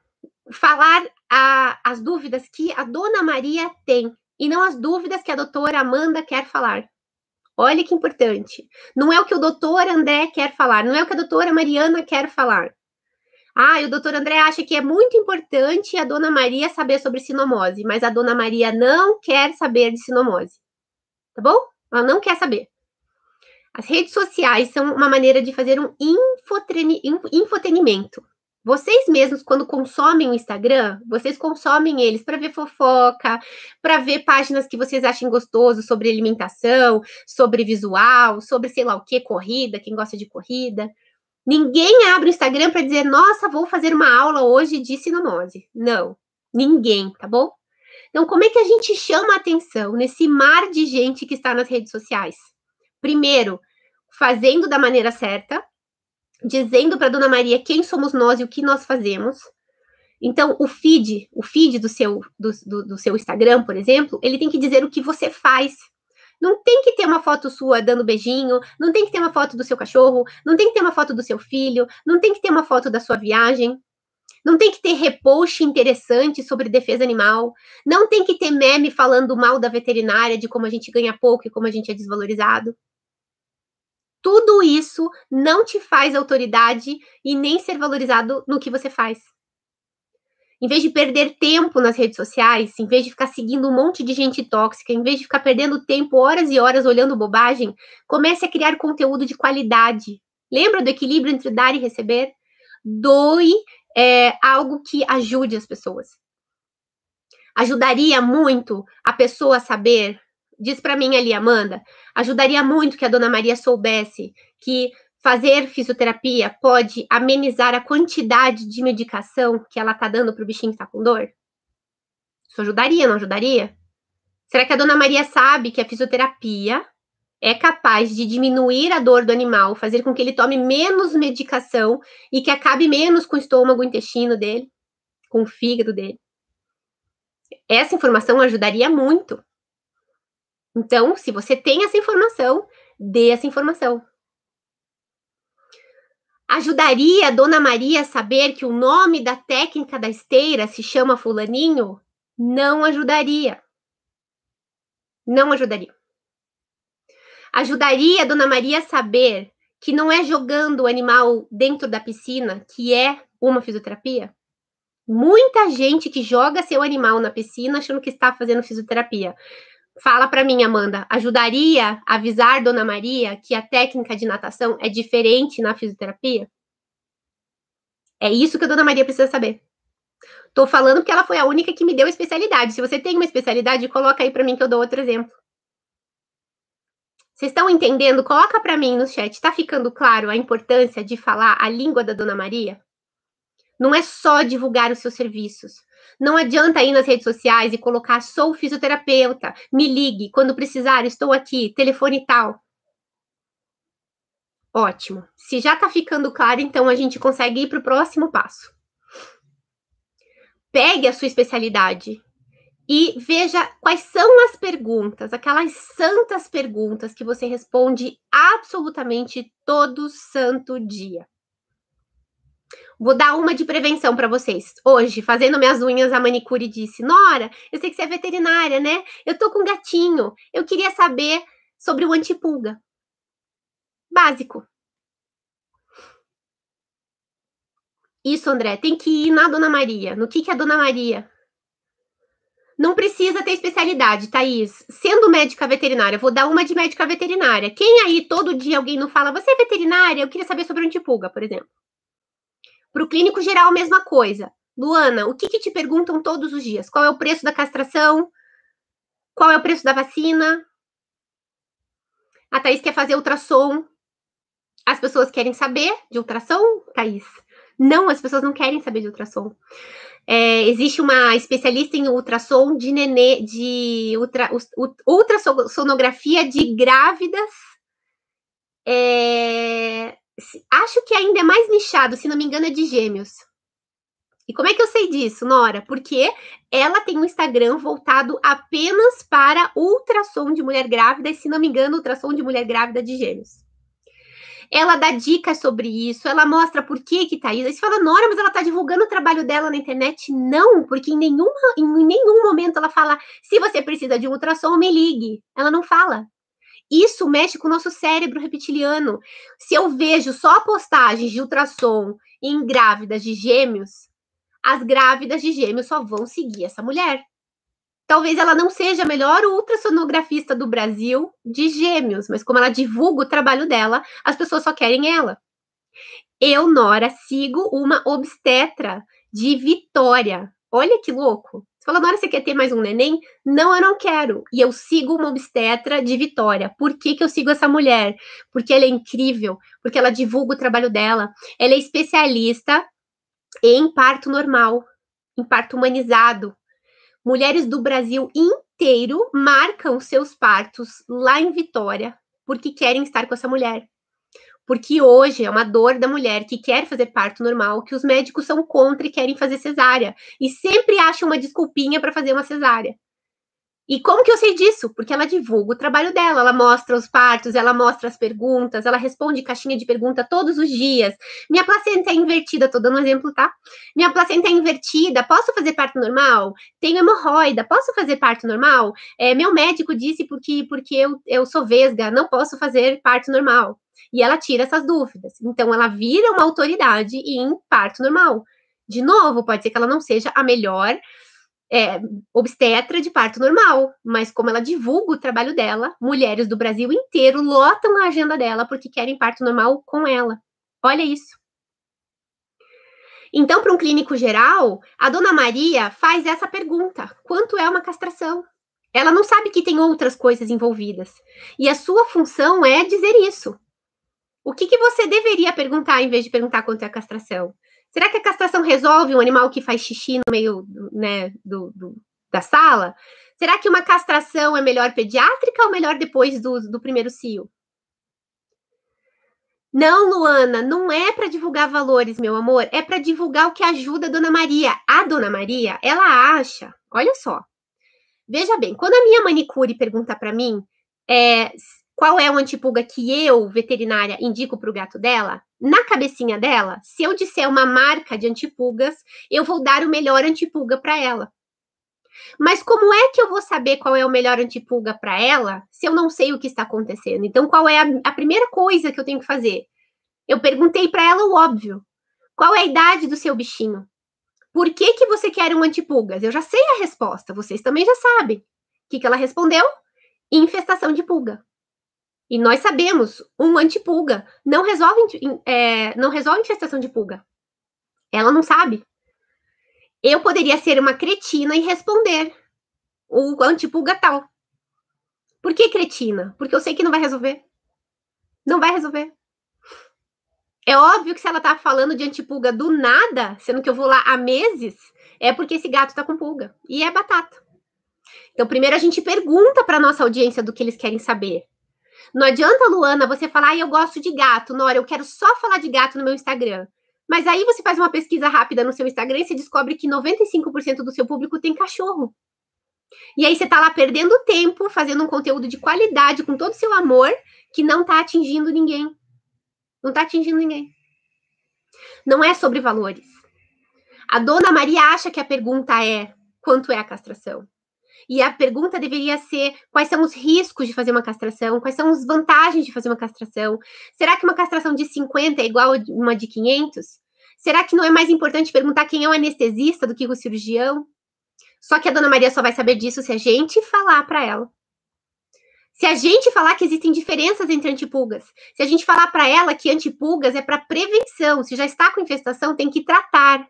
falar a, as dúvidas que a dona Maria tem e não as dúvidas que a doutora Amanda quer falar. Olha que importante. Não é o que o doutor André quer falar, não é o que a doutora Mariana quer falar. Ah, e o doutor André acha que é muito importante a dona Maria saber sobre sinomose, mas a dona Maria não quer saber de sinomose. Tá bom? Ela não quer saber. As redes sociais são uma maneira de fazer um infotenimento. Vocês mesmos, quando consomem o Instagram, vocês consomem eles para ver fofoca, para ver páginas que vocês achem gostoso sobre alimentação, sobre visual, sobre sei lá o que, corrida, quem gosta de corrida. Ninguém abre o Instagram para dizer, nossa, vou fazer uma aula hoje de sinomose. Não, ninguém, tá bom? Então, como é que a gente chama a atenção nesse mar de gente que está nas redes sociais? Primeiro, fazendo da maneira certa, dizendo para Dona Maria quem somos nós e o que nós fazemos. Então, o feed, o feed do seu, do, do, do seu Instagram, por exemplo, ele tem que dizer o que você faz. Não tem que ter uma foto sua dando beijinho, não tem que ter uma foto do seu cachorro, não tem que ter uma foto do seu filho, não tem que ter uma foto da sua viagem, não tem que ter repost interessante sobre defesa animal, não tem que ter meme falando mal da veterinária, de como a gente ganha pouco e como a gente é desvalorizado. Tudo isso não te faz autoridade e nem ser valorizado no que você faz. Em vez de perder tempo nas redes sociais, em vez de ficar seguindo um monte de gente tóxica, em vez de ficar perdendo tempo horas e horas olhando bobagem, comece a criar conteúdo de qualidade. Lembra do equilíbrio entre dar e receber? Doe é, algo que ajude as pessoas. Ajudaria muito a pessoa a saber, diz para mim ali, Amanda, ajudaria muito que a dona Maria soubesse que fazer fisioterapia pode amenizar a quantidade de medicação que ela está dando para o bichinho que está com dor? Isso ajudaria, não ajudaria? Será que a dona Maria sabe que a fisioterapia é capaz de diminuir a dor do animal, fazer com que ele tome menos medicação e que acabe menos com o estômago, o intestino dele, com o fígado dele? Essa informação ajudaria muito. Então, se você tem essa informação, dê essa informação. Ajudaria a Dona Maria a saber que o nome da técnica da esteira se chama Fulaninho? Não ajudaria. Não ajudaria. Ajudaria a Dona Maria a saber que não é jogando o animal dentro da piscina que é uma fisioterapia? Muita gente que joga seu animal na piscina achando que está fazendo fisioterapia. Fala para mim, Amanda, ajudaria avisar Dona Maria que a técnica de natação é diferente na fisioterapia? É isso que a Dona Maria precisa saber. Tô falando porque ela foi a única que me deu especialidade. Se você tem uma especialidade, coloca aí para mim que eu dou outro exemplo. Vocês estão entendendo? Coloca para mim no chat. Tá ficando claro a importância de falar a língua da Dona Maria? Não é só divulgar os seus serviços. Não adianta ir nas redes sociais e colocar sou fisioterapeuta, me ligue, quando precisar, estou aqui, telefone tal. Ótimo. Se já está ficando claro, então a gente consegue ir para o próximo passo. Pegue a sua especialidade e veja quais são as perguntas, aquelas santas perguntas que você responde absolutamente todo santo dia. Vou dar uma de prevenção para vocês. Hoje, fazendo minhas unhas, a manicure disse: Nora, eu sei que você é veterinária, né? Eu tô com um gatinho. Eu queria saber sobre o antipulga. Básico. Isso, André, tem que ir na Dona Maria. No que, que é a Dona Maria? Não precisa ter especialidade, Thaís. Sendo médica veterinária, vou dar uma de médica veterinária. Quem aí todo dia alguém não fala, você é veterinária? Eu queria saber sobre antipulga, por exemplo. Para o clínico geral, a mesma coisa. Luana, o que, que te perguntam todos os dias? Qual é o preço da castração? Qual é o preço da vacina? A Thaís quer fazer ultrassom. As pessoas querem saber de ultrassom, Thaís? Não, as pessoas não querem saber de ultrassom. É, existe uma especialista em ultrassom de nenê, de ultra, ultrassonografia de grávidas é, acho que ainda é mais nichado, se não me engano, é de gêmeos. E como é que eu sei disso, Nora? Porque ela tem um Instagram voltado apenas para ultrassom de mulher grávida, e se não me engano, ultrassom de mulher grávida de gêmeos. Ela dá dicas sobre isso, ela mostra por que que tá isso. Aí você fala, Nora, mas ela tá divulgando o trabalho dela na internet? Não, porque em, nenhuma, em nenhum momento ela fala, se você precisa de ultrassom, me ligue. Ela não fala. Isso mexe com o nosso cérebro reptiliano. Se eu vejo só postagens de ultrassom em grávidas de gêmeos, as grávidas de gêmeos só vão seguir essa mulher. Talvez ela não seja a melhor ultrassonografista do Brasil de gêmeos, mas como ela divulga o trabalho dela, as pessoas só querem ela. Eu, Nora, sigo uma obstetra de Vitória. Olha que louco. Fala, Nora, você quer ter mais um neném? Não, eu não quero. E eu sigo uma obstetra de Vitória. Por que, que eu sigo essa mulher? Porque ela é incrível, porque ela divulga o trabalho dela. Ela é especialista em parto normal, em parto humanizado. Mulheres do Brasil inteiro marcam seus partos lá em Vitória, porque querem estar com essa mulher. Porque hoje é uma dor da mulher que quer fazer parto normal, que os médicos são contra e querem fazer cesárea. E sempre acham uma desculpinha para fazer uma cesárea. E como que eu sei disso? Porque ela divulga o trabalho dela, ela mostra os partos, ela mostra as perguntas, ela responde caixinha de pergunta todos os dias. Minha placenta é invertida, tô dando um exemplo, tá? Minha placenta é invertida, posso fazer parto normal? Tenho hemorroida, posso fazer parto normal? É, meu médico disse porque, porque eu, eu sou vesga, não posso fazer parto normal. E ela tira essas dúvidas. Então, ela vira uma autoridade em parto normal. De novo, pode ser que ela não seja a melhor é, obstetra de parto normal, mas como ela divulga o trabalho dela, mulheres do Brasil inteiro lotam a agenda dela porque querem parto normal com ela. Olha isso. Então, para um clínico geral, a dona Maria faz essa pergunta: quanto é uma castração? Ela não sabe que tem outras coisas envolvidas. E a sua função é dizer isso. O que, que você deveria perguntar em vez de perguntar quanto é a castração? Será que a castração resolve um animal que faz xixi no meio né, do, do, da sala? Será que uma castração é melhor pediátrica ou melhor depois do, do primeiro cio? Não, Luana, não é para divulgar valores, meu amor, é para divulgar o que ajuda a Dona Maria. A Dona Maria, ela acha, olha só. Veja bem, quando a minha manicure pergunta para mim é, qual é o antipulga que eu, veterinária, indico para o gato dela, na cabecinha dela, se eu disser uma marca de antipulgas, eu vou dar o melhor antipulga para ela. Mas como é que eu vou saber qual é o melhor antipulga para ela se eu não sei o que está acontecendo? Então, qual é a, a primeira coisa que eu tenho que fazer? Eu perguntei para ela o óbvio. Qual é a idade do seu bichinho? Por que, que você quer um antipulgas? Eu já sei a resposta, vocês também já sabem. O que, que ela respondeu? Infestação de pulga. E nós sabemos, um antipulga não resolve, é, não resolve infestação de pulga. Ela não sabe. Eu poderia ser uma cretina e responder o antipulga tal. Por que cretina? Porque eu sei que não vai resolver. Não vai resolver. É óbvio que se ela tá falando de antipulga do nada, sendo que eu vou lá há meses, é porque esse gato tá com pulga. E é batata. Então, primeiro a gente pergunta para nossa audiência do que eles querem saber. Não adianta, Luana, você falar, ah, eu gosto de gato, Nora, eu quero só falar de gato no meu Instagram. Mas aí você faz uma pesquisa rápida no seu Instagram e você descobre que 95% do seu público tem cachorro. E aí você tá lá perdendo tempo, fazendo um conteúdo de qualidade, com todo o seu amor, que não tá atingindo ninguém. Não tá atingindo ninguém. Não é sobre valores. A dona Maria acha que a pergunta é quanto é a castração. E a pergunta deveria ser: quais são os riscos de fazer uma castração? Quais são as vantagens de fazer uma castração? Será que uma castração de 50 é igual a uma de 500? Será que não é mais importante perguntar quem é o anestesista do que o cirurgião? Só que a dona Maria só vai saber disso se a gente falar para ela. Se a gente falar que existem diferenças entre antipulgas, se a gente falar para ela que antipulgas é para prevenção, se já está com infestação, tem que tratar,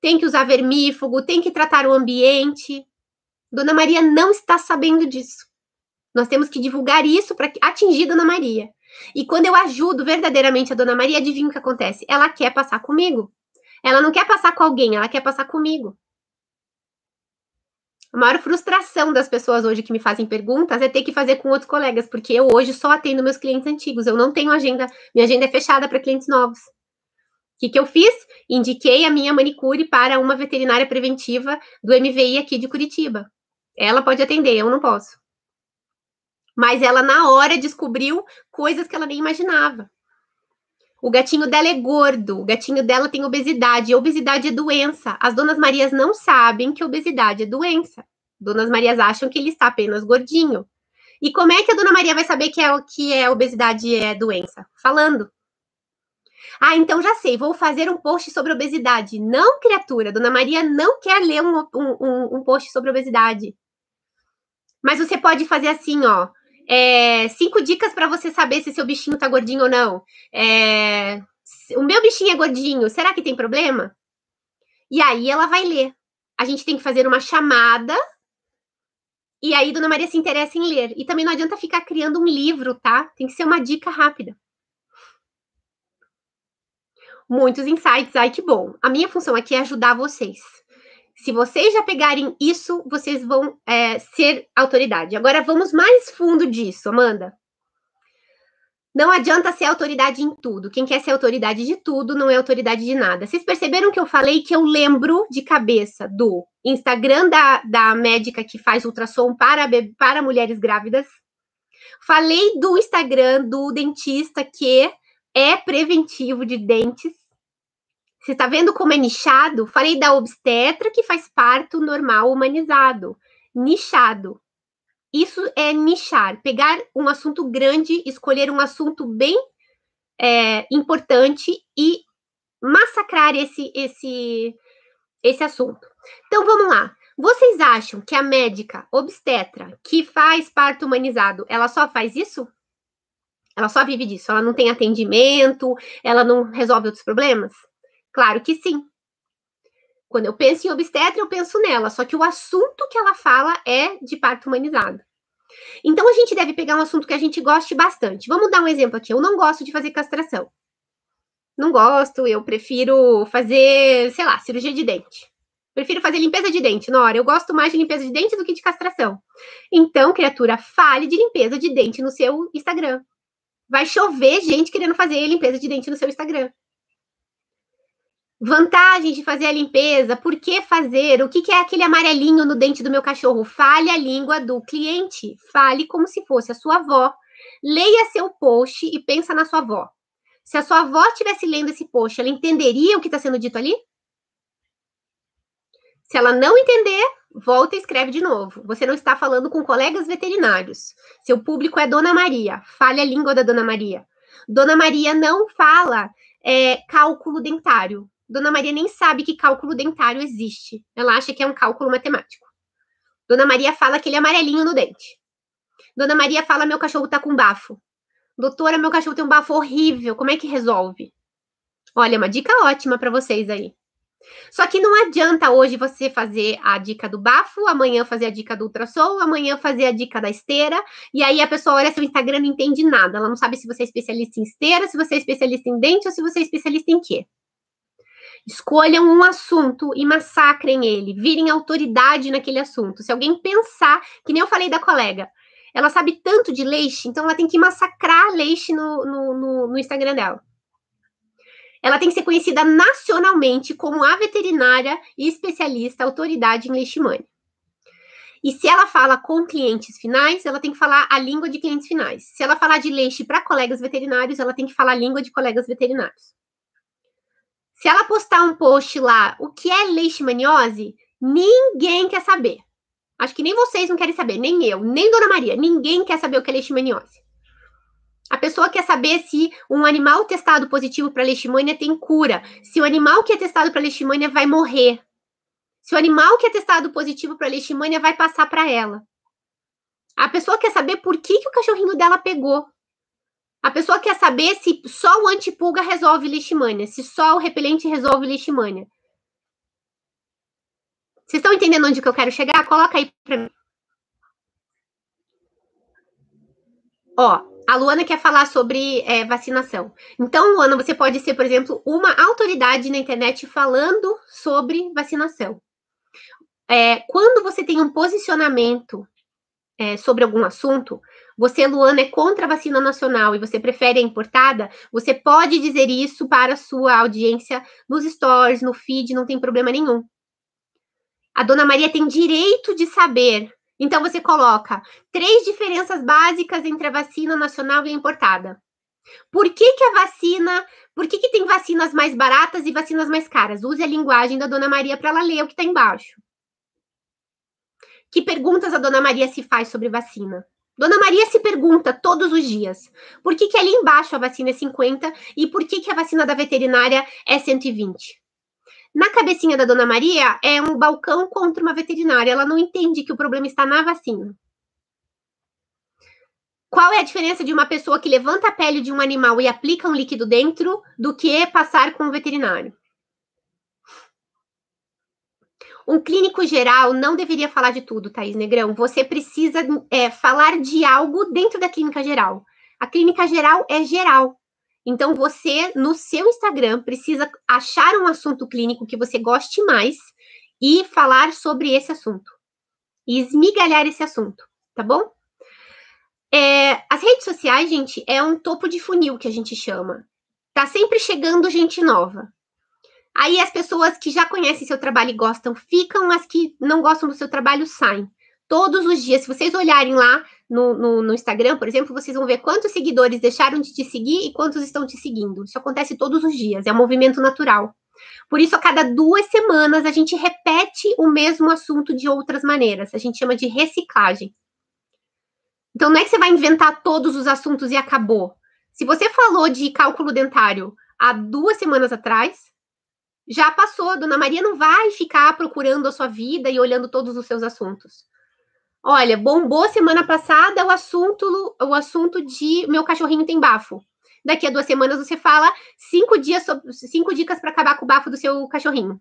tem que usar vermífugo, tem que tratar o ambiente. Dona Maria não está sabendo disso. Nós temos que divulgar isso para atingir Dona Maria. E quando eu ajudo verdadeiramente a Dona Maria, adivinha o que acontece? Ela quer passar comigo. Ela não quer passar com alguém, ela quer passar comigo. A maior frustração das pessoas hoje que me fazem perguntas é ter que fazer com outros colegas, porque eu hoje só atendo meus clientes antigos. Eu não tenho agenda, minha agenda é fechada para clientes novos. O que, que eu fiz? Indiquei a minha manicure para uma veterinária preventiva do MVI aqui de Curitiba. Ela pode atender, eu não posso. Mas ela, na hora, descobriu coisas que ela nem imaginava. O gatinho dela é gordo, o gatinho dela tem obesidade, e obesidade é doença. As donas Marias não sabem que obesidade é doença. Donas Marias acham que ele está apenas gordinho. E como é que a dona Maria vai saber que é o que é obesidade é doença? Falando. Ah, então já sei, vou fazer um post sobre obesidade. Não, criatura, dona Maria não quer ler um, um, um post sobre obesidade. Mas você pode fazer assim, ó. É, cinco dicas para você saber se seu bichinho tá gordinho ou não. É, o meu bichinho é gordinho, será que tem problema? E aí ela vai ler. A gente tem que fazer uma chamada. E aí, Dona Maria se interessa em ler. E também não adianta ficar criando um livro, tá? Tem que ser uma dica rápida. Muitos insights, ai que bom. A minha função aqui é ajudar vocês. Se vocês já pegarem isso, vocês vão é, ser autoridade. Agora vamos mais fundo disso, Amanda. Não adianta ser autoridade em tudo. Quem quer ser autoridade de tudo não é autoridade de nada. Vocês perceberam que eu falei que eu lembro de cabeça do Instagram da, da médica que faz ultrassom para, para mulheres grávidas. Falei do Instagram do dentista que é preventivo de dentes. Você está vendo como é nichado? Falei da obstetra que faz parto normal humanizado. Nichado. Isso é nichar, pegar um assunto grande, escolher um assunto bem é, importante e massacrar esse, esse, esse assunto. Então vamos lá. Vocês acham que a médica obstetra que faz parto humanizado, ela só faz isso? Ela só vive disso? Ela não tem atendimento? Ela não resolve outros problemas? Claro que sim. Quando eu penso em obstetra, eu penso nela, só que o assunto que ela fala é de parto humanizado. Então a gente deve pegar um assunto que a gente goste bastante. Vamos dar um exemplo aqui. Eu não gosto de fazer castração. Não gosto, eu prefiro fazer, sei lá, cirurgia de dente. Prefiro fazer limpeza de dente, Nora. Eu gosto mais de limpeza de dente do que de castração. Então, criatura, fale de limpeza de dente no seu Instagram. Vai chover gente querendo fazer limpeza de dente no seu Instagram. Vantagem de fazer a limpeza, por que fazer? O que, que é aquele amarelinho no dente do meu cachorro? Fale a língua do cliente. Fale como se fosse a sua avó. Leia seu post e pensa na sua avó. Se a sua avó estivesse lendo esse post, ela entenderia o que está sendo dito ali? Se ela não entender, volta e escreve de novo. Você não está falando com colegas veterinários. Seu público é Dona Maria. Fale a língua da Dona Maria. Dona Maria não fala é, cálculo dentário. Dona Maria nem sabe que cálculo dentário existe. Ela acha que é um cálculo matemático. Dona Maria fala aquele amarelinho no dente. Dona Maria fala: meu cachorro tá com bafo. Doutora, meu cachorro tem um bafo horrível. Como é que resolve? Olha, uma dica ótima para vocês aí. Só que não adianta hoje você fazer a dica do bafo, amanhã fazer a dica do ultrassom, amanhã fazer a dica da esteira, e aí a pessoa olha seu Instagram e não entende nada. Ela não sabe se você é especialista em esteira, se você é especialista em dente ou se você é especialista em quê. Escolham um assunto e massacrem ele, virem autoridade naquele assunto. Se alguém pensar, que nem eu falei da colega, ela sabe tanto de leixe, então ela tem que massacrar leixe no, no, no, no Instagram dela. Ela tem que ser conhecida nacionalmente como a veterinária e especialista autoridade em leishmania. E se ela fala com clientes finais, ela tem que falar a língua de clientes finais. Se ela falar de leixe para colegas veterinários, ela tem que falar a língua de colegas veterinários. Se ela postar um post lá, o que é leishmaniose, ninguém quer saber. Acho que nem vocês não querem saber, nem eu, nem Dona Maria. Ninguém quer saber o que é leishmaniose. A pessoa quer saber se um animal testado positivo para leishmania tem cura, se o animal que é testado para leishmania vai morrer, se o animal que é testado positivo para leishmania vai passar para ela. A pessoa quer saber por que, que o cachorrinho dela pegou. A pessoa quer saber se só o antipulga resolve leishmania, se só o repelente resolve leishmania. Vocês estão entendendo onde que eu quero chegar? Coloca aí para mim. Ó, a Luana quer falar sobre é, vacinação. Então, Luana, você pode ser, por exemplo, uma autoridade na internet falando sobre vacinação. É, quando você tem um posicionamento é, sobre algum assunto, você, Luana, é contra a vacina nacional e você prefere a importada, você pode dizer isso para a sua audiência nos stories, no feed, não tem problema nenhum. A dona Maria tem direito de saber. Então você coloca três diferenças básicas entre a vacina nacional e a importada. Por que, que a vacina, por que, que tem vacinas mais baratas e vacinas mais caras? Use a linguagem da dona Maria para ela ler o que está embaixo. Que perguntas a dona Maria se faz sobre vacina? Dona Maria se pergunta todos os dias por que, que ali embaixo a vacina é 50 e por que, que a vacina da veterinária é 120. Na cabecinha da Dona Maria é um balcão contra uma veterinária. Ela não entende que o problema está na vacina. Qual é a diferença de uma pessoa que levanta a pele de um animal e aplica um líquido dentro do que passar com o veterinário? Um clínico geral não deveria falar de tudo, Thaís Negrão. Você precisa é, falar de algo dentro da clínica geral. A clínica geral é geral. Então, você, no seu Instagram, precisa achar um assunto clínico que você goste mais e falar sobre esse assunto. E esmigalhar esse assunto, tá bom? É, as redes sociais, gente, é um topo de funil que a gente chama. Tá sempre chegando gente nova. Aí as pessoas que já conhecem seu trabalho e gostam ficam, as que não gostam do seu trabalho saem. Todos os dias, se vocês olharem lá no, no, no, Instagram, por exemplo, vocês vão ver quantos seguidores deixaram de te seguir e quantos estão te seguindo. Isso acontece todos os dias, é um movimento natural. Por isso, a cada duas semanas, a gente repete o mesmo assunto de outras maneiras. A gente chama de reciclagem. Então, não é que você vai inventar todos os assuntos e acabou. Se você falou de cálculo dentário há duas semanas atrás, já passou. Dona Maria não vai ficar procurando a sua vida e olhando todos os seus assuntos. Olha, bombou semana passada o assunto, o assunto de meu cachorrinho tem bafo. Daqui a duas semanas você fala cinco dias, cinco dicas para acabar com o bafo do seu cachorrinho.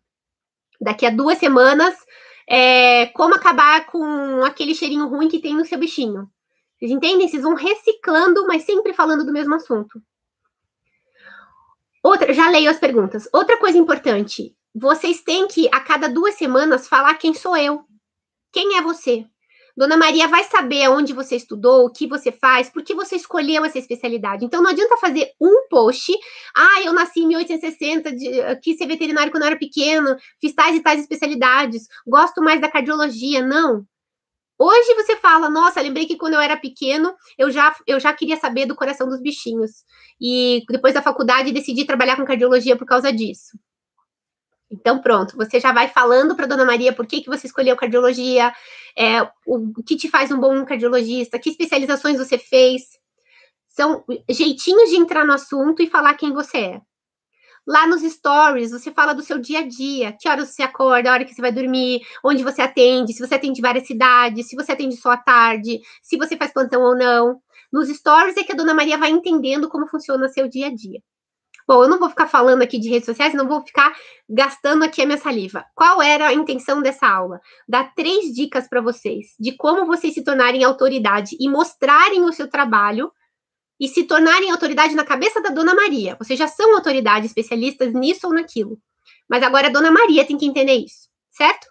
Daqui a duas semanas, é, como acabar com aquele cheirinho ruim que tem no seu bichinho. Vocês entendem? Vocês vão reciclando, mas sempre falando do mesmo assunto. Outra, já leio as perguntas. Outra coisa importante: vocês têm que, a cada duas semanas, falar quem sou eu. Quem é você? Dona Maria vai saber aonde você estudou, o que você faz, por que você escolheu essa especialidade. Então, não adianta fazer um post. Ah, eu nasci em 1860, de, quis ser veterinário quando eu era pequeno, fiz tais e tais especialidades, gosto mais da cardiologia. Não. Hoje você fala, nossa, lembrei que quando eu era pequeno, eu já, eu já queria saber do coração dos bichinhos. E depois da faculdade decidi trabalhar com cardiologia por causa disso. Então, pronto, você já vai falando para Dona Maria por que, que você escolheu cardiologia, é, o, o que te faz um bom cardiologista, que especializações você fez. São jeitinhos de entrar no assunto e falar quem você é. Lá nos stories, você fala do seu dia a dia, que horas você acorda, a hora que você vai dormir, onde você atende, se você atende várias cidades, se você atende só à tarde, se você faz plantão ou não. Nos stories é que a Dona Maria vai entendendo como funciona seu dia a dia. Bom, eu não vou ficar falando aqui de redes sociais, não vou ficar gastando aqui a minha saliva. Qual era a intenção dessa aula? Dar três dicas para vocês de como vocês se tornarem autoridade e mostrarem o seu trabalho e se tornarem autoridade na cabeça da Dona Maria. Vocês já são autoridade, especialistas nisso ou naquilo. Mas agora a Dona Maria tem que entender isso, certo?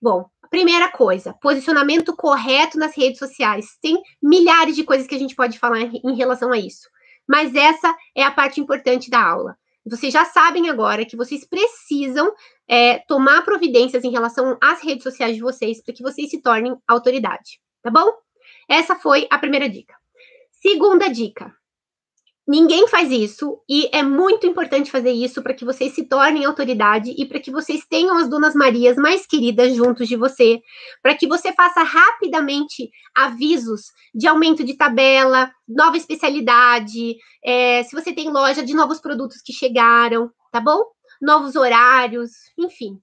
Bom, primeira coisa, posicionamento correto nas redes sociais. Tem milhares de coisas que a gente pode falar em relação a isso. Mas essa é a parte importante da aula. Vocês já sabem agora que vocês precisam é, tomar providências em relação às redes sociais de vocês para que vocês se tornem autoridade, tá bom? Essa foi a primeira dica. Segunda dica: Ninguém faz isso e é muito importante fazer isso para que vocês se tornem autoridade e para que vocês tenham as Donas Marias mais queridas juntos de você, para que você faça rapidamente avisos de aumento de tabela, nova especialidade, é, se você tem loja de novos produtos que chegaram, tá bom? Novos horários, enfim.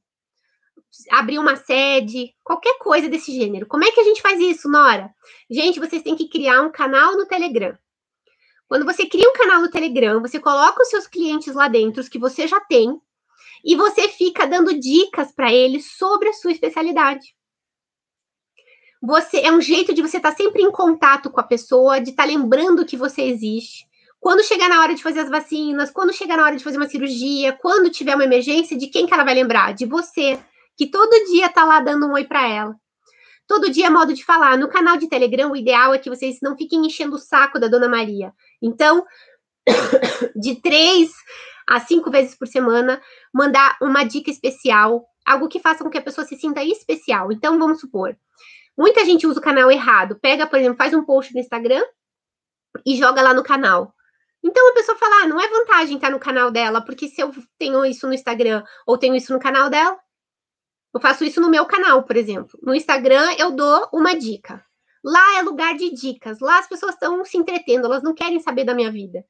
Abrir uma sede, qualquer coisa desse gênero. Como é que a gente faz isso, Nora? Gente, vocês têm que criar um canal no Telegram quando você cria um canal no Telegram, você coloca os seus clientes lá dentro, os que você já tem, e você fica dando dicas para eles sobre a sua especialidade. Você é um jeito de você estar tá sempre em contato com a pessoa, de estar tá lembrando que você existe. Quando chegar na hora de fazer as vacinas, quando chegar na hora de fazer uma cirurgia, quando tiver uma emergência, de quem que ela vai lembrar? De você, que todo dia tá lá dando um oi para ela. Todo dia é modo de falar. No canal de Telegram, o ideal é que vocês não fiquem enchendo o saco da Dona Maria. Então, (coughs) de três a cinco vezes por semana, mandar uma dica especial, algo que faça com que a pessoa se sinta especial. Então, vamos supor, muita gente usa o canal errado. Pega, por exemplo, faz um post no Instagram e joga lá no canal. Então a pessoa fala: ah, não é vantagem estar no canal dela, porque se eu tenho isso no Instagram ou tenho isso no canal dela, eu faço isso no meu canal, por exemplo. No Instagram, eu dou uma dica. Lá é lugar de dicas. Lá as pessoas estão se entretendo, elas não querem saber da minha vida.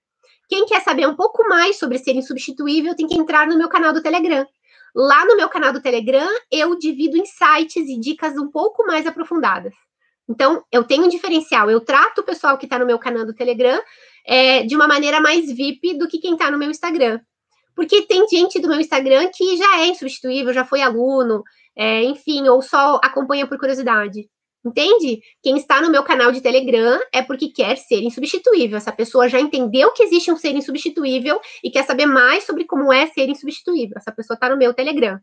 Quem quer saber um pouco mais sobre ser insubstituível tem que entrar no meu canal do Telegram. Lá no meu canal do Telegram, eu divido insights e dicas um pouco mais aprofundadas. Então, eu tenho um diferencial. Eu trato o pessoal que está no meu canal do Telegram é, de uma maneira mais VIP do que quem está no meu Instagram. Porque tem gente do meu Instagram que já é insubstituível, já foi aluno, é, enfim, ou só acompanha por curiosidade. Entende? Quem está no meu canal de Telegram é porque quer ser insubstituível. Essa pessoa já entendeu que existe um ser insubstituível e quer saber mais sobre como é ser insubstituível. Essa pessoa está no meu Telegram.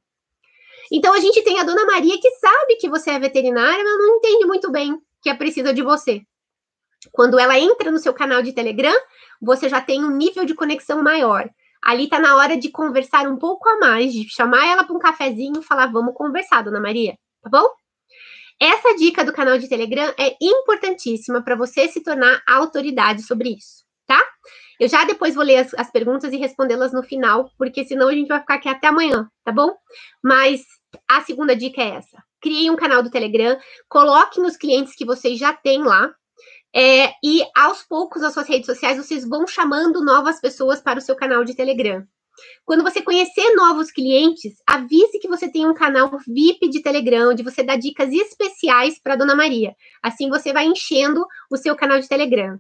Então a gente tem a dona Maria que sabe que você é veterinária, mas não entende muito bem que é precisa de você. Quando ela entra no seu canal de Telegram, você já tem um nível de conexão maior. Ali tá na hora de conversar um pouco a mais, de chamar ela para um cafezinho e falar: vamos conversar, dona Maria, tá bom? Essa dica do canal de Telegram é importantíssima para você se tornar autoridade sobre isso, tá? Eu já depois vou ler as, as perguntas e respondê-las no final, porque senão a gente vai ficar aqui até amanhã, tá bom? Mas a segunda dica é essa: crie um canal do Telegram, coloque nos clientes que vocês já têm lá, é, e aos poucos nas suas redes sociais vocês vão chamando novas pessoas para o seu canal de Telegram. Quando você conhecer novos clientes, avise que você tem um canal VIP de Telegram, onde você dá dicas especiais para Dona Maria. Assim você vai enchendo o seu canal de Telegram.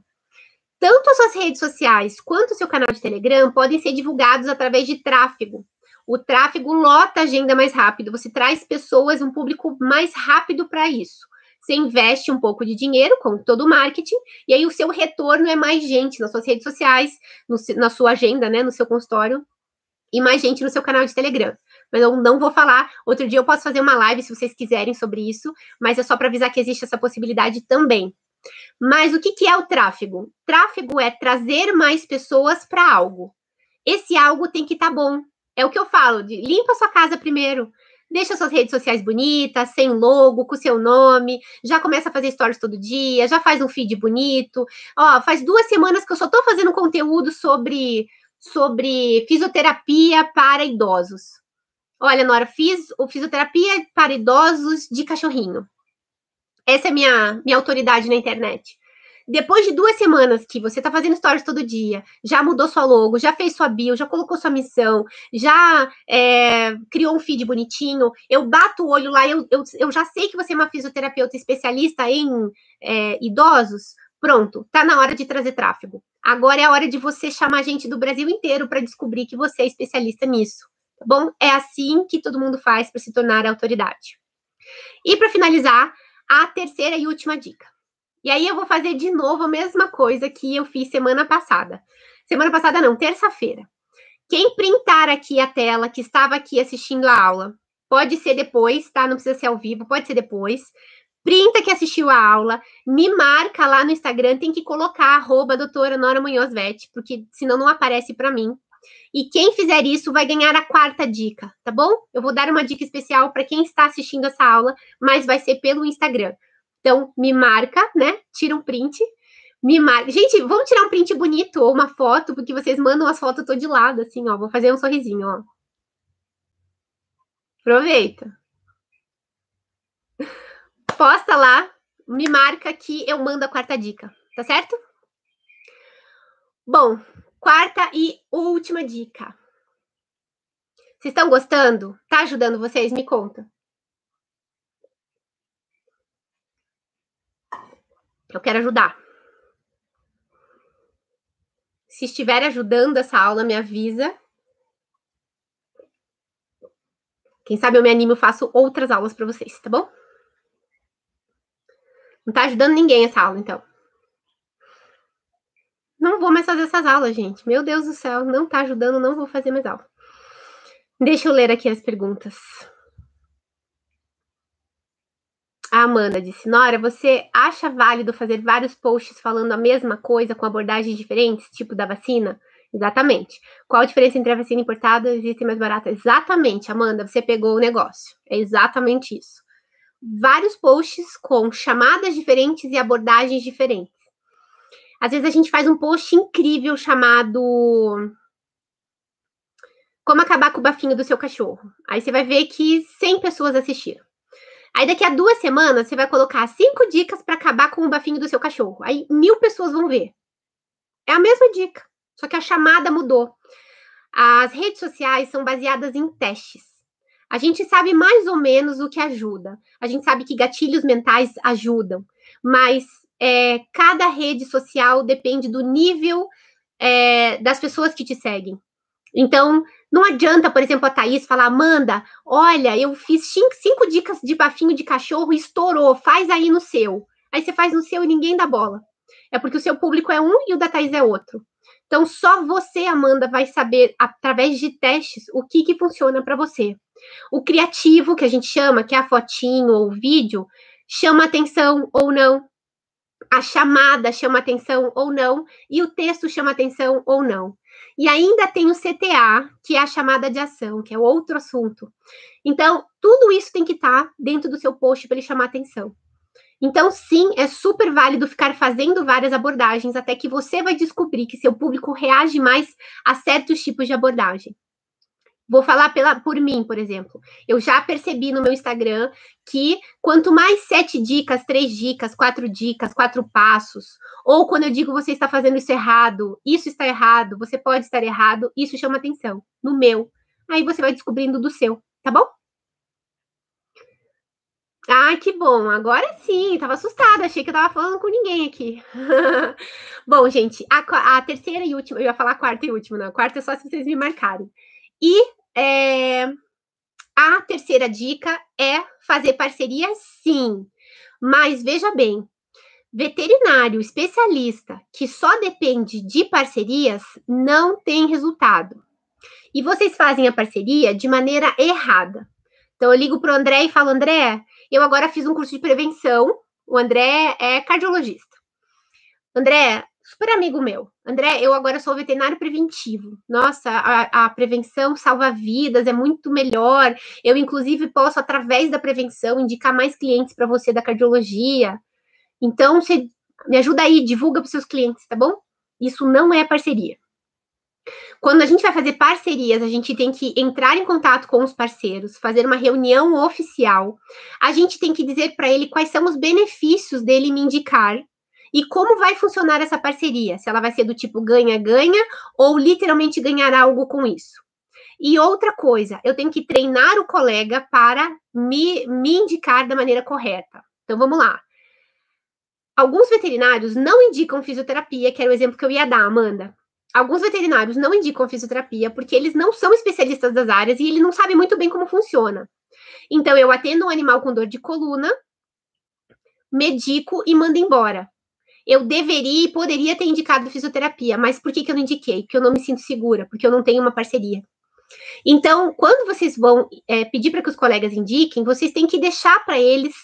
Tanto as suas redes sociais quanto o seu canal de Telegram podem ser divulgados através de tráfego. O tráfego lota a agenda mais rápido, você traz pessoas, um público mais rápido para isso. Você investe um pouco de dinheiro, com todo o marketing, e aí o seu retorno é mais gente nas suas redes sociais, no, na sua agenda, né, no seu consultório, e mais gente no seu canal de Telegram. Mas eu não vou falar. Outro dia eu posso fazer uma live se vocês quiserem sobre isso, mas é só para avisar que existe essa possibilidade também. Mas o que, que é o tráfego? Tráfego é trazer mais pessoas para algo. Esse algo tem que estar tá bom. É o que eu falo, de limpa sua casa primeiro, deixa suas redes sociais bonitas, sem logo, com seu nome, já começa a fazer stories todo dia, já faz um feed bonito. Ó, faz duas semanas que eu só tô fazendo conteúdo sobre sobre fisioterapia para idosos. Olha, Nora, fiz o fisioterapia para idosos de cachorrinho. Essa é minha minha autoridade na internet. Depois de duas semanas que você está fazendo stories todo dia, já mudou sua logo, já fez sua bio, já colocou sua missão, já é, criou um feed bonitinho, eu bato o olho lá, eu, eu, eu já sei que você é uma fisioterapeuta especialista em é, idosos, pronto, tá na hora de trazer tráfego. Agora é a hora de você chamar gente do Brasil inteiro para descobrir que você é especialista nisso. Tá bom? É assim que todo mundo faz para se tornar autoridade. E para finalizar, a terceira e última dica. E aí eu vou fazer de novo a mesma coisa que eu fiz semana passada. Semana passada não, terça-feira. Quem printar aqui a tela que estava aqui assistindo a aula, pode ser depois, tá? Não precisa ser ao vivo, pode ser depois. Printa que assistiu a aula, me marca lá no Instagram, tem que colocar arroba doutora Nora Munhoz Vete, porque senão não aparece para mim. E quem fizer isso vai ganhar a quarta dica, tá bom? Eu vou dar uma dica especial para quem está assistindo essa aula, mas vai ser pelo Instagram. Então, me marca, né? Tira um print. Me marca. Gente, vamos tirar um print bonito ou uma foto, porque vocês mandam as fotos, tô de lado, assim, ó. Vou fazer um sorrisinho, ó. Aproveita. Posta lá, me marca que eu mando a quarta dica, tá certo? Bom, quarta e última dica. Vocês estão gostando? Tá ajudando vocês? Me conta. Eu quero ajudar. Se estiver ajudando essa aula, me avisa. Quem sabe eu me animo e faço outras aulas para vocês, tá bom? Não tá ajudando ninguém essa aula, então. Não vou mais fazer essas aulas, gente. Meu Deus do céu, não tá ajudando, não vou fazer mais aula. Deixa eu ler aqui as perguntas. A Amanda disse: Nora, você acha válido fazer vários posts falando a mesma coisa com abordagens diferentes, tipo da vacina? Exatamente. Qual a diferença entre a vacina importada e a mais barata? Exatamente, Amanda, você pegou o negócio. É exatamente isso. Vários posts com chamadas diferentes e abordagens diferentes. Às vezes a gente faz um post incrível chamado Como acabar com o bafinho do seu cachorro. Aí você vai ver que 100 pessoas assistiram. Aí daqui a duas semanas você vai colocar cinco dicas para acabar com o bafinho do seu cachorro. Aí mil pessoas vão ver. É a mesma dica, só que a chamada mudou. As redes sociais são baseadas em testes. A gente sabe mais ou menos o que ajuda. A gente sabe que gatilhos mentais ajudam, mas é, cada rede social depende do nível é, das pessoas que te seguem. Então, não adianta, por exemplo, a Thaís falar, Amanda, olha, eu fiz cinco, dicas de bafinho de cachorro e estourou, faz aí no seu. Aí você faz no seu e ninguém dá bola. É porque o seu público é um e o da Thaís é outro. Então, só você, Amanda, vai saber, através de testes, o que, que funciona para você. O criativo, que a gente chama, que é a fotinho ou vídeo, chama atenção ou não. a chamada chama atenção ou não, e o texto chama atenção ou não. E ainda tem o CTA, que é a chamada de ação, que é outro assunto. Então, tudo isso tem que estar dentro do seu post para ele chamar atenção. Então, sim, é super válido ficar fazendo várias abordagens até que você vai descobrir que seu público reage mais a certos tipos de abordagem. Vou falar pela, por mim, por exemplo. Eu já percebi no meu Instagram que quanto mais sete dicas, três dicas, quatro dicas, quatro passos, ou quando eu digo você está fazendo isso errado, isso está errado, você pode estar errado, isso chama atenção. No meu. Aí você vai descobrindo do seu, tá bom? Ah, que bom. Agora sim, tava assustada, achei que eu tava falando com ninguém aqui. (laughs) bom, gente, a, a, terceira e última, eu ia falar quarta e última, não. A quarta é só se vocês me marcarem. E é, a terceira dica é fazer parceria, sim. Mas veja bem, veterinário especialista que só depende de parcerias não tem resultado. E vocês fazem a parceria de maneira errada. Então eu ligo para o André e falo, André, eu agora fiz um curso de prevenção. O André é cardiologista. André, super amigo meu. André, eu agora sou veterinário preventivo. Nossa, a, a, prevenção salva vidas, é muito melhor. Eu, inclusive, posso, através da prevenção, indicar mais clientes para você da cardiologia. Então, você me ajuda aí, divulga para seus clientes, tá bom? Isso não é parceria. Quando a gente vai fazer parcerias, a gente tem que entrar em contato com os parceiros, fazer uma reunião oficial. A gente tem que dizer para ele quais são os benefícios dele me indicar e como vai funcionar essa parceria. Se ela vai ser do tipo ganha-ganha ou literalmente ganhar algo com isso. E outra coisa, eu tenho que treinar o colega para me, me indicar da maneira correta. Então vamos lá. Alguns veterinários não indicam fisioterapia, que era o exemplo que eu ia dar, Amanda. Alguns veterinários não indicam fisioterapia porque eles não são especialistas das áreas e ele não sabe muito bem como funciona. Então, eu atendo um animal com dor de coluna, medico e mando embora. Eu deveria e poderia ter indicado fisioterapia, mas por que, que eu não indiquei? Porque eu não me sinto segura, porque eu não tenho uma parceria. Então, quando vocês vão é, pedir para que os colegas indiquem, vocês têm que deixar para eles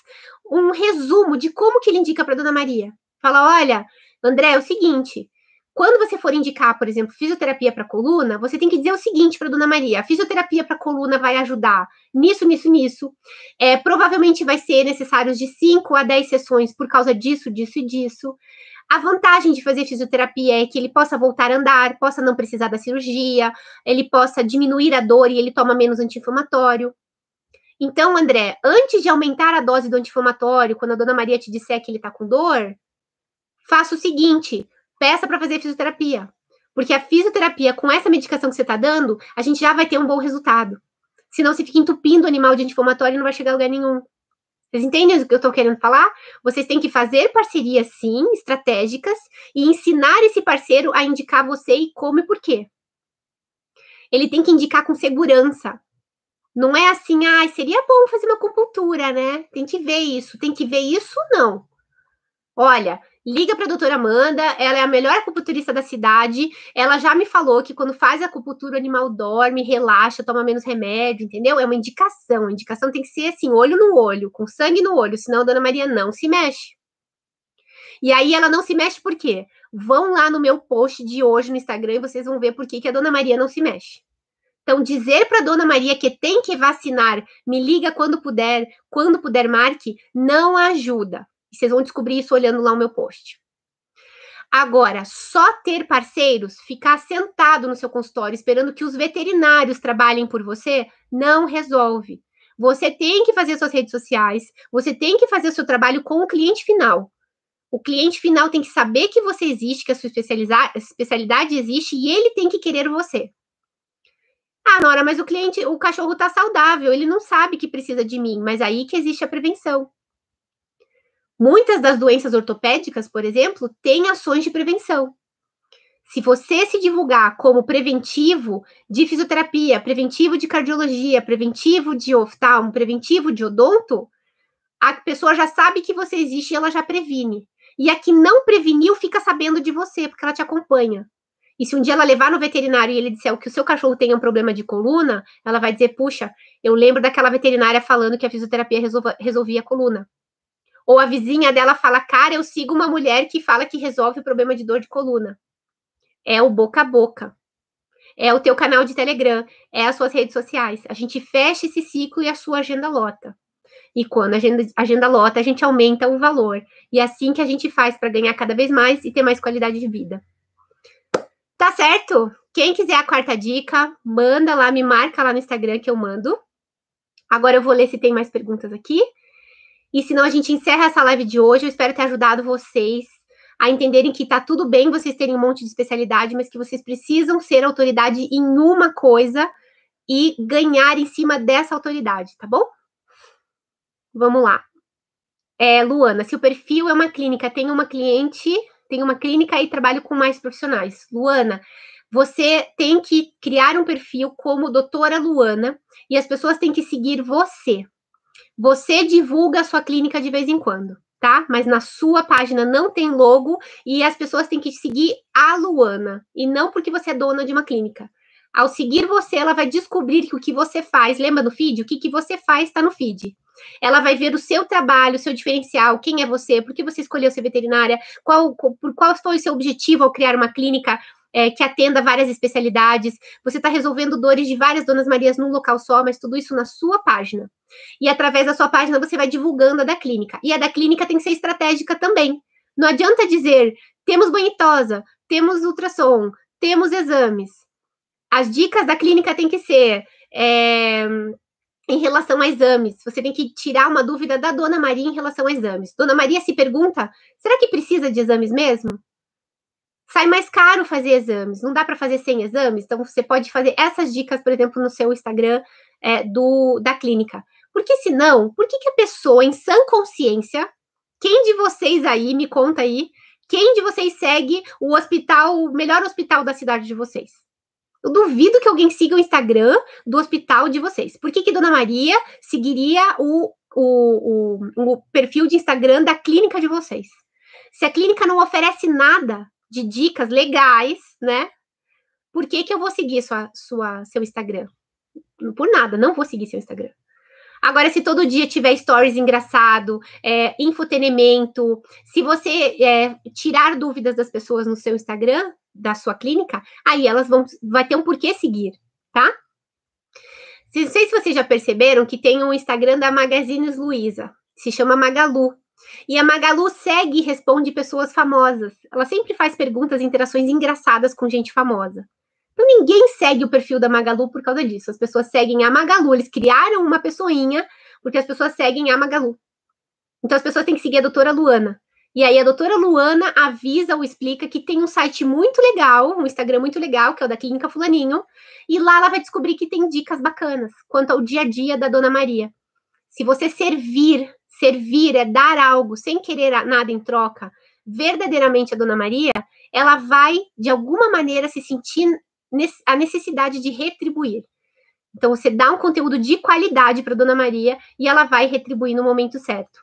um resumo de como que ele indica para Dona Maria. Fala, olha, André, é o seguinte, quando você for indicar, por exemplo, fisioterapia para coluna, você tem que dizer o seguinte para Dona Maria: a fisioterapia para coluna vai ajudar nisso, nisso, nisso. É, provavelmente vai ser necessário de 5 a 10 sessões por causa disso, disso e disso. A vantagem de fazer fisioterapia é que ele possa voltar a andar, possa não precisar da cirurgia, ele possa diminuir a dor e ele toma menos anti-inflamatório. Então, André, antes de aumentar a dose do anti-inflamatório, quando a Dona Maria te disser que ele está com dor, faça o seguinte: peça para fazer fisioterapia. Porque a fisioterapia, com essa medicação que você está dando, a gente já vai ter um bom resultado. Senão você fica entupindo o animal de anti-inflamatório e não vai chegar a lugar nenhum. Vocês entendem o que eu estou querendo falar? Vocês têm que fazer parcerias, sim, estratégicas, e ensinar esse parceiro a indicar você e como e por quê. Ele tem que indicar com segurança. Não é assim, ah, seria bom fazer uma acupuntura, né? Tem que ver isso. Tem que ver isso, não. Olha, liga para a doutora Amanda, ela é a melhor acupunturista da cidade. Ela já me falou que quando faz a acupuntura, o animal dorme, relaxa, toma menos remédio, entendeu? É uma indicação. A indicação tem que ser assim, olho no olho, com sangue no olho, senão a dona Maria não se mexe. E aí ela não se mexe por quê? Vão lá no meu post de hoje no Instagram e vocês vão ver por que, que a dona Maria não se mexe. Então, dizer para a dona Maria que tem que vacinar, me liga quando puder, quando puder, marque, não ajuda. E vocês vão descobrir isso olhando lá o meu post. Agora, só ter parceiros, ficar sentado no seu consultório esperando que os veterinários trabalhem por você, não resolve. Você tem que fazer suas redes sociais, você tem que fazer o seu trabalho com o cliente final. O cliente final tem que saber que você existe, que a sua especialidade existe e ele tem que querer você. Ah, Nora, mas o cliente, o cachorro está saudável, ele não sabe que precisa de mim, mas aí que existe a prevenção. Muitas das doenças ortopédicas, por exemplo, têm ações de prevenção. Se você se divulgar como preventivo de fisioterapia, preventivo de cardiologia, preventivo de oftalmo, preventivo de odonto, a pessoa já sabe que você existe e ela já previne. E a que não preveniu fica sabendo de você, porque ela te acompanha. E se um dia ela levar no veterinário e ele disser que o seu cachorro tem um problema de coluna, ela vai dizer: puxa, eu lembro daquela veterinária falando que a fisioterapia resolvia a coluna. Ou a vizinha dela fala, cara, eu sigo uma mulher que fala que resolve o problema de dor de coluna. É o boca a boca. É o teu canal de Telegram, é as suas redes sociais. A gente fecha esse ciclo e a sua agenda lota. E quando a agenda, agenda lota, a gente aumenta o valor. E é assim que a gente faz para ganhar cada vez mais e ter mais qualidade de vida. Tá certo? Quem quiser a quarta dica, manda lá, me marca lá no Instagram que eu mando. Agora eu vou ler se tem mais perguntas aqui. E senão a gente encerra essa live de hoje. Eu espero ter ajudado vocês a entenderem que tá tudo bem vocês terem um monte de especialidade, mas que vocês precisam ser autoridade em uma coisa e ganhar em cima dessa autoridade, tá bom? Vamos lá. É, Luana, se o perfil é uma clínica, tem uma cliente, tem uma clínica e trabalho com mais profissionais. Luana, você tem que criar um perfil como doutora Luana e as pessoas têm que seguir você. Você divulga a sua clínica de vez em quando, tá? Mas na sua página não tem logo e as pessoas têm que seguir a Luana e não porque você é dona de uma clínica. Ao seguir você, ela vai descobrir que o que você faz, lembra no feed? O que, que você faz está no feed. Ela vai ver o seu trabalho, o seu diferencial, quem é você, por que você escolheu ser veterinária, qual, por qual foi o seu objetivo ao criar uma clínica é, que atenda várias especialidades. Você está resolvendo dores de várias Donas Marias num local só, mas tudo isso na sua página. E através da sua página você vai divulgando a da clínica. E a da clínica tem que ser estratégica também. Não adianta dizer, temos banhitosa, temos ultrassom, temos exames. As dicas da clínica têm que ser é, em relação a exames. Você tem que tirar uma dúvida da Dona Maria em relação a exames. Dona Maria se pergunta: será que precisa de exames mesmo? Sai mais caro fazer exames. Não dá para fazer sem exames. Então você pode fazer essas dicas, por exemplo, no seu Instagram é, do da clínica. Porque senão, por que, que a pessoa em sã consciência, quem de vocês aí me conta aí, quem de vocês segue o hospital, o melhor hospital da cidade de vocês? Eu duvido que alguém siga o Instagram do hospital de vocês. Por que, que Dona Maria seguiria o, o, o, o perfil de Instagram da clínica de vocês? Se a clínica não oferece nada de dicas legais, né? Por que, que eu vou seguir sua, sua, seu Instagram? Por nada, não vou seguir seu Instagram. Agora, se todo dia tiver stories engraçado, é, infotenimento, se você é, tirar dúvidas das pessoas no seu Instagram, da sua clínica, aí elas vão vai ter um porquê seguir, tá? Não sei se vocês já perceberam que tem um Instagram da Magazines Luiza, se chama Magalu. E a Magalu segue e responde pessoas famosas. Ela sempre faz perguntas e interações engraçadas com gente famosa. Então ninguém segue o perfil da Magalu por causa disso. As pessoas seguem a Magalu. Eles criaram uma pessoinha porque as pessoas seguem a Magalu. Então as pessoas têm que seguir a doutora Luana. E aí a doutora Luana avisa ou explica que tem um site muito legal, um Instagram muito legal, que é o da Clínica Fulaninho, e lá ela vai descobrir que tem dicas bacanas quanto ao dia a dia da Dona Maria. Se você servir, servir é dar algo sem querer nada em troca, verdadeiramente a Dona Maria, ela vai de alguma maneira se sentir a necessidade de retribuir. Então, você dá um conteúdo de qualidade para Dona Maria e ela vai retribuir no momento certo.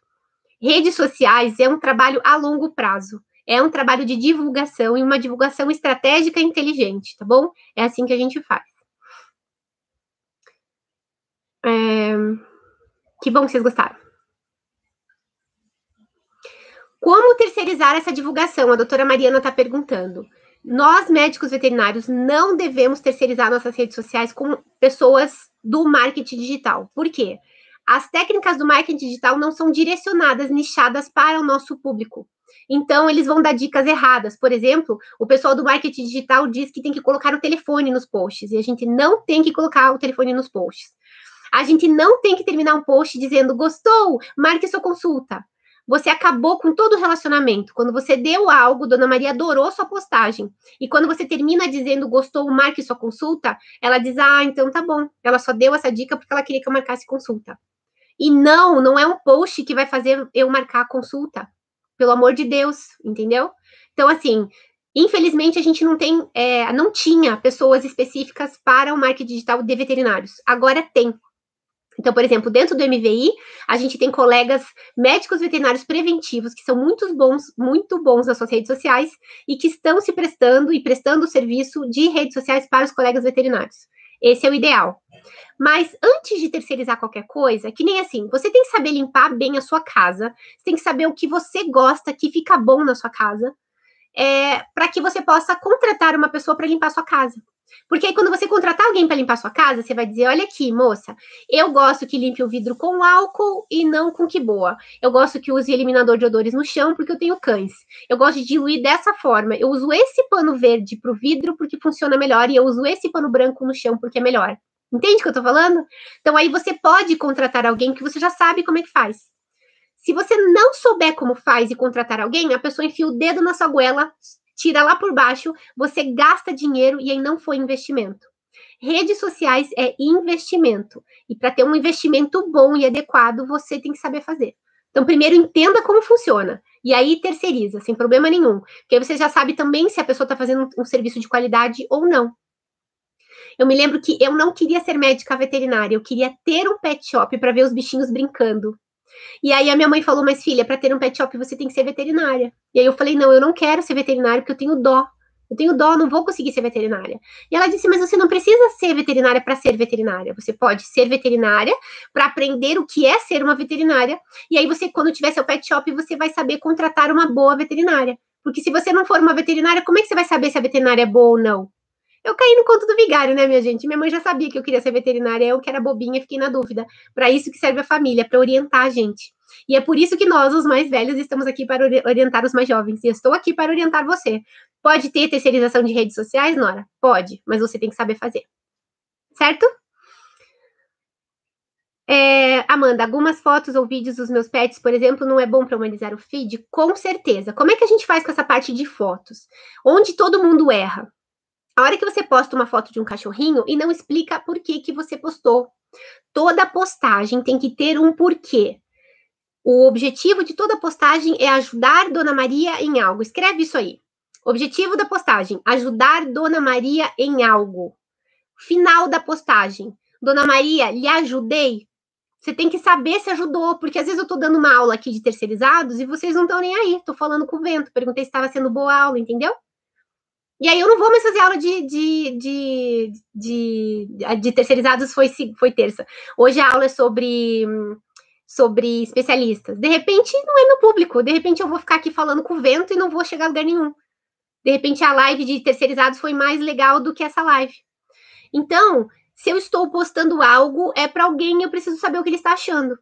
Redes sociais é um trabalho a longo prazo. É um trabalho de divulgação e uma divulgação estratégica e inteligente, tá bom? É assim que a gente faz. É... Que bom que vocês gostaram. Como terceirizar essa divulgação? A doutora Mariana está perguntando. Nós, médicos veterinários, não devemos terceirizar nossas redes sociais com pessoas do marketing digital. Por quê? As técnicas do marketing digital não são direcionadas, nichadas para o nosso público. Então, eles vão dar dicas erradas. Por exemplo, o pessoal do marketing digital diz que tem que colocar o telefone nos posts, e a gente não tem que colocar o telefone nos posts. A gente não tem que terminar um post dizendo gostou, marque sua consulta você acabou com todo o relacionamento. Quando você deu algo, Dona Maria adorou sua postagem. E quando você termina dizendo gostou, marque sua consulta, ela diz: Ah, então tá bom. Ela só deu essa dica porque ela queria que eu marcasse consulta. E não, não é um post que vai fazer eu marcar a consulta. Pelo amor de Deus, entendeu? Então, assim, infelizmente a gente não tem, é, não tinha pessoas específicas para o marketing digital de veterinários. Agora tem. Então, por exemplo, dentro do MVI, a gente tem colegas médicos veterinários preventivos que são muito bons, muito bons nas suas redes sociais e que estão se prestando e prestando o serviço de redes sociais para os colegas veterinários. Esse é o ideal. Mas antes de terceirizar qualquer coisa, que nem assim, você tem que saber limpar bem a sua casa, você tem que saber o que você gosta, que fica bom na sua casa, é, para que você possa contratar uma pessoa para limpar a sua casa. Porque aí, quando você contratar alguém para limpar sua casa, você vai dizer: olha aqui, moça, eu gosto que limpe o vidro com álcool e não com que boa. Eu gosto que use eliminador de odores no chão porque eu tenho cães. Eu gosto de diluir dessa forma. Eu uso esse pano verde para o vidro porque funciona melhor e eu uso esse pano branco no chão porque é melhor. Entende o que eu tô falando? Então aí você pode contratar alguém que você já sabe como é que faz. Se você não souber como faz e contratar alguém, a pessoa enfia o dedo na sua goela, tira lá por baixo, você gasta dinheiro e aí não foi investimento. Redes sociais é investimento. E para ter um investimento bom e adequado, você tem que saber fazer. Então, primeiro entenda como funciona. E aí terceiriza, sem problema nenhum. Porque aí você já sabe também se a pessoa está fazendo um serviço de qualidade ou não. Eu me lembro que eu não queria ser médica veterinária, eu queria ter um pet shop para ver os bichinhos brincando. E aí a minha mãe falou: Mas filha, para ter um pet shop você tem que ser veterinária. E aí eu falei: Não, eu não quero ser veterinária porque eu tenho dó. Eu tenho dó, não vou conseguir ser veterinária. E ela disse: Mas você não precisa ser veterinária para ser veterinária. Você pode ser veterinária para aprender o que é ser uma veterinária. E aí você, quando tiver seu pet shop, você vai saber contratar uma boa veterinária. Porque se você não for uma veterinária, como é que você vai saber se a veterinária é boa ou não? Eu caí no conto do vigário, né, minha gente? Minha mãe já sabia que eu queria ser veterinária, eu que era bobinha, fiquei na dúvida. Para isso que serve a família, para orientar a gente. E é por isso que nós, os mais velhos, estamos aqui para orientar os mais jovens. E eu estou aqui para orientar você. Pode ter terceirização de redes sociais, Nora? Pode, mas você tem que saber fazer. Certo? É, Amanda, algumas fotos ou vídeos dos meus pets, por exemplo, não é bom para humanizar o feed? Com certeza. Como é que a gente faz com essa parte de fotos? Onde todo mundo erra? A hora que você posta uma foto de um cachorrinho e não explica por que, que você postou. Toda postagem tem que ter um porquê. O objetivo de toda postagem é ajudar Dona Maria em algo. Escreve isso aí. Objetivo da postagem: ajudar Dona Maria em algo. Final da postagem: Dona Maria, lhe ajudei? Você tem que saber se ajudou, porque às vezes eu estou dando uma aula aqui de terceirizados e vocês não estão nem aí. Estou falando com o vento. Perguntei se estava sendo boa aula, entendeu? E aí eu não vou mais fazer aula de, de, de, de, de terceirizados, foi, foi terça. Hoje a aula é sobre, sobre especialistas. De repente, não é meu público. De repente, eu vou ficar aqui falando com o vento e não vou chegar a lugar nenhum. De repente, a live de terceirizados foi mais legal do que essa live. Então, se eu estou postando algo, é para alguém, eu preciso saber o que ele está achando.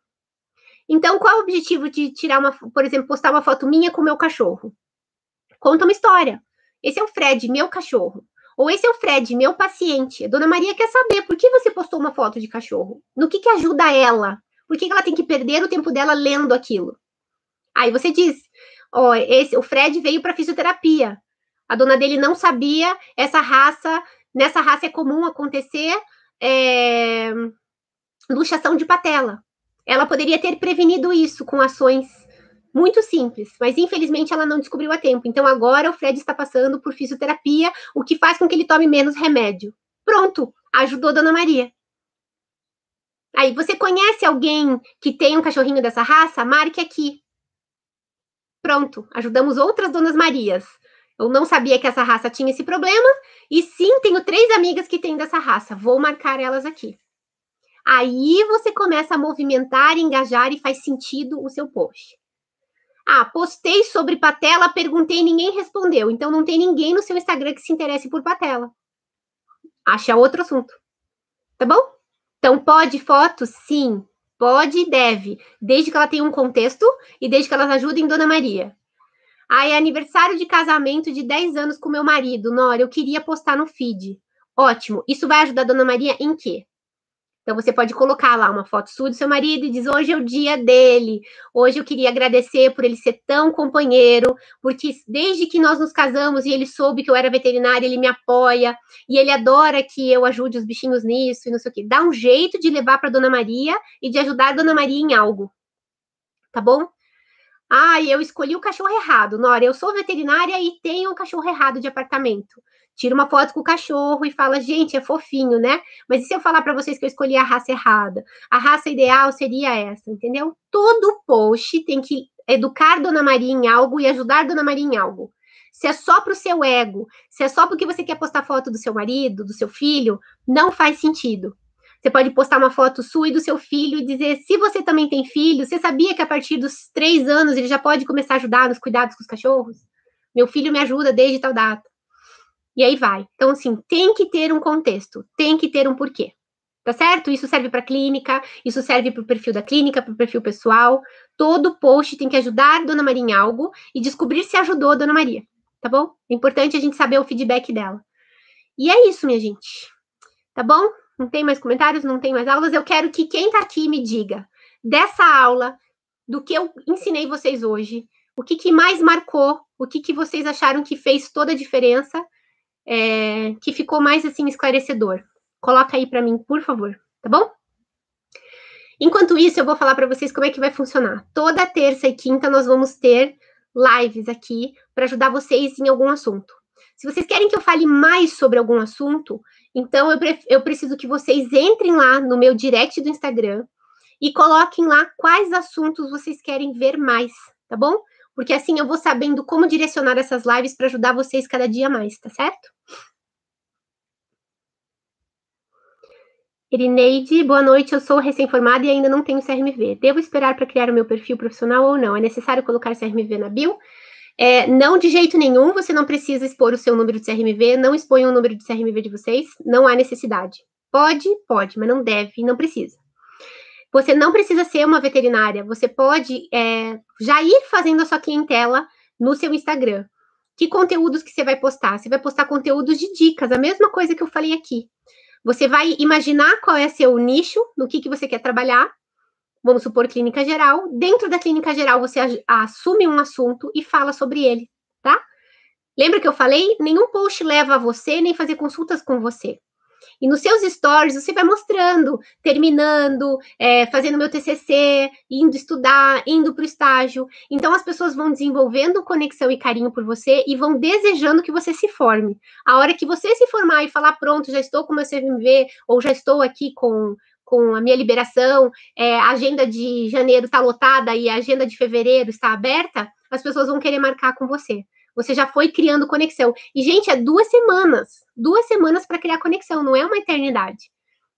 Então, qual é o objetivo de tirar uma, por exemplo, postar uma foto minha com o meu cachorro? Conta uma história. Esse é o Fred, meu cachorro. Ou esse é o Fred, meu paciente. A dona Maria quer saber por que você postou uma foto de cachorro. No que, que ajuda ela? Por que, que ela tem que perder o tempo dela lendo aquilo? Aí você diz: ó, esse, o Fred veio para fisioterapia. A dona dele não sabia essa raça. Nessa raça é comum acontecer é, luxação de patela. Ela poderia ter prevenido isso com ações muito simples, mas infelizmente ela não descobriu a tempo. Então agora o Fred está passando por fisioterapia, o que faz com que ele tome menos remédio. Pronto, ajudou Dona Maria. Aí, você conhece alguém que tem um cachorrinho dessa raça? Marque aqui. Pronto, ajudamos outras Donas Marias. Eu não sabia que essa raça tinha esse problema, e sim, tenho três amigas que têm dessa raça. Vou marcar elas aqui. Aí você começa a movimentar, engajar e faz sentido o seu post. Ah, postei sobre patela, perguntei ninguém respondeu. Então não tem ninguém no seu Instagram que se interesse por patela. Acha outro assunto. Tá bom? Então pode foto? Sim. Pode e deve, desde que ela tenha um contexto e desde que elas ajudem Dona Maria. Ah, é aniversário de casamento de 10 anos com meu marido. Nora, eu queria postar no feed. Ótimo. Isso vai ajudar a Dona Maria em quê? Então você pode colocar lá uma foto sua do seu marido e diz: hoje é o dia dele. Hoje eu queria agradecer por ele ser tão companheiro, porque desde que nós nos casamos e ele soube que eu era veterinária, ele me apoia e ele adora que eu ajude os bichinhos nisso e não sei o quê. Dá um jeito de levar para Dona Maria e de ajudar a Dona Maria em algo. Tá bom? Ah, eu escolhi o cachorro errado. Nora, eu sou veterinária e tenho um cachorro errado de apartamento tira uma foto com o cachorro e fala, gente, é fofinho, né? Mas e se eu falar para vocês que eu escolhi a raça errada? A raça ideal seria essa, entendeu? Todo post tem que educar Dona Maria em algo e ajudar Dona Maria em algo. se é só para o seu ego, se é só porque você quer postar foto do seu marido, do seu filho, não faz sentido. Você pode postar uma foto sua e do seu filho e dizer: se você também tem filho, você sabia que a partir dos três anos ele já pode começar a ajudar nos cuidados com os cachorros? Meu filho me ajuda desde tal data. E aí vai. Então, assim, tem que ter um contexto, tem que ter um porquê. Tá certo? Isso serve para clínica, isso serve para o perfil da clínica, para o perfil pessoal. Todo post tem que ajudar Dona Maria em algo e descobrir se ajudou Dona Maria. Tá bom? É importante a gente saber o feedback dela. E é isso, minha gente. Tá bom? Não tem mais comentários, não tem mais aulas. Eu quero que quem tá aqui me diga dessa aula, do que eu ensinei vocês hoje, o que, que mais marcou, o que, que vocês acharam que fez toda a diferença é, que ficou mais assim esclarecedor. Coloca aí para mim, por favor, tá bom? Enquanto isso, eu vou falar para vocês como é que vai funcionar. Toda terça e quinta nós vamos ter lives aqui para ajudar vocês em algum assunto. Se vocês querem que eu fale mais sobre algum assunto, então eu, eu preciso que vocês entrem lá no meu direct do Instagram e coloquem lá quais assuntos vocês querem ver mais, tá bom? porque assim eu vou sabendo como direcionar essas lives para ajudar vocês cada dia mais, tá certo? Irineide, boa noite. Eu sou recém-formada e ainda não tenho CRMV. Devo esperar para criar o meu perfil profissional ou não? É necessário colocar CRMV na bio? É, não, de jeito nenhum. Você não precisa expor o seu número de CRMV. Não exponha o número de CRMV de vocês. Não há necessidade. Pode, pode, mas não deve não precisa. Você não precisa ser uma veterinária, você pode é, já ir fazendo a sua clientela no seu Instagram. Que conteúdos que você vai postar? Você vai postar conteúdos de dicas, a mesma coisa que eu falei aqui. Você vai imaginar qual é seu nicho, no que, que você quer trabalhar. Vamos supor clínica geral. Dentro da clínica geral, você assume um assunto e fala sobre ele, tá? Lembra que eu falei? Nenhum post leva a você, nem fazer consultas com você. E nos seus stories você vai mostrando, terminando, é, fazendo meu TCC, indo estudar, indo para o estágio. Então as pessoas vão desenvolvendo conexão e carinho por você e vão desejando que você se forme. A hora que você se formar e falar, pronto, já estou com meu CVMV, ou já estou aqui com, com a minha liberação, é, a agenda de janeiro está lotada e a agenda de fevereiro está aberta, as pessoas vão querer marcar com você. Você já foi criando conexão. E, gente, é duas semanas. Duas semanas para criar conexão, não é uma eternidade.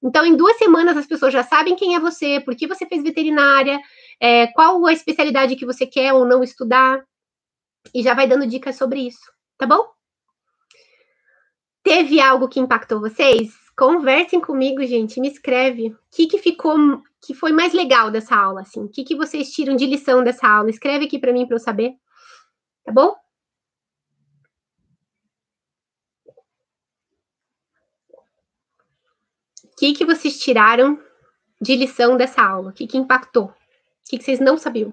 Então, em duas semanas, as pessoas já sabem quem é você, por que você fez veterinária, é, qual a especialidade que você quer ou não estudar, e já vai dando dicas sobre isso, tá bom? Teve algo que impactou vocês? Conversem comigo, gente, me escreve. O que, que ficou, que foi mais legal dessa aula, assim? O que, que vocês tiram de lição dessa aula? Escreve aqui para mim para eu saber, tá bom? Que, que vocês tiraram de lição dessa aula? O que, que impactou? O que, que vocês não sabiam?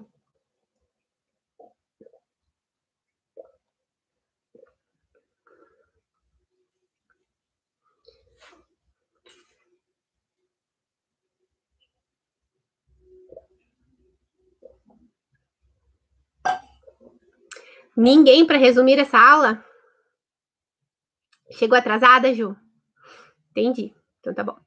Ninguém para resumir essa aula? Chegou atrasada, Ju? Entendi. Então tá bom.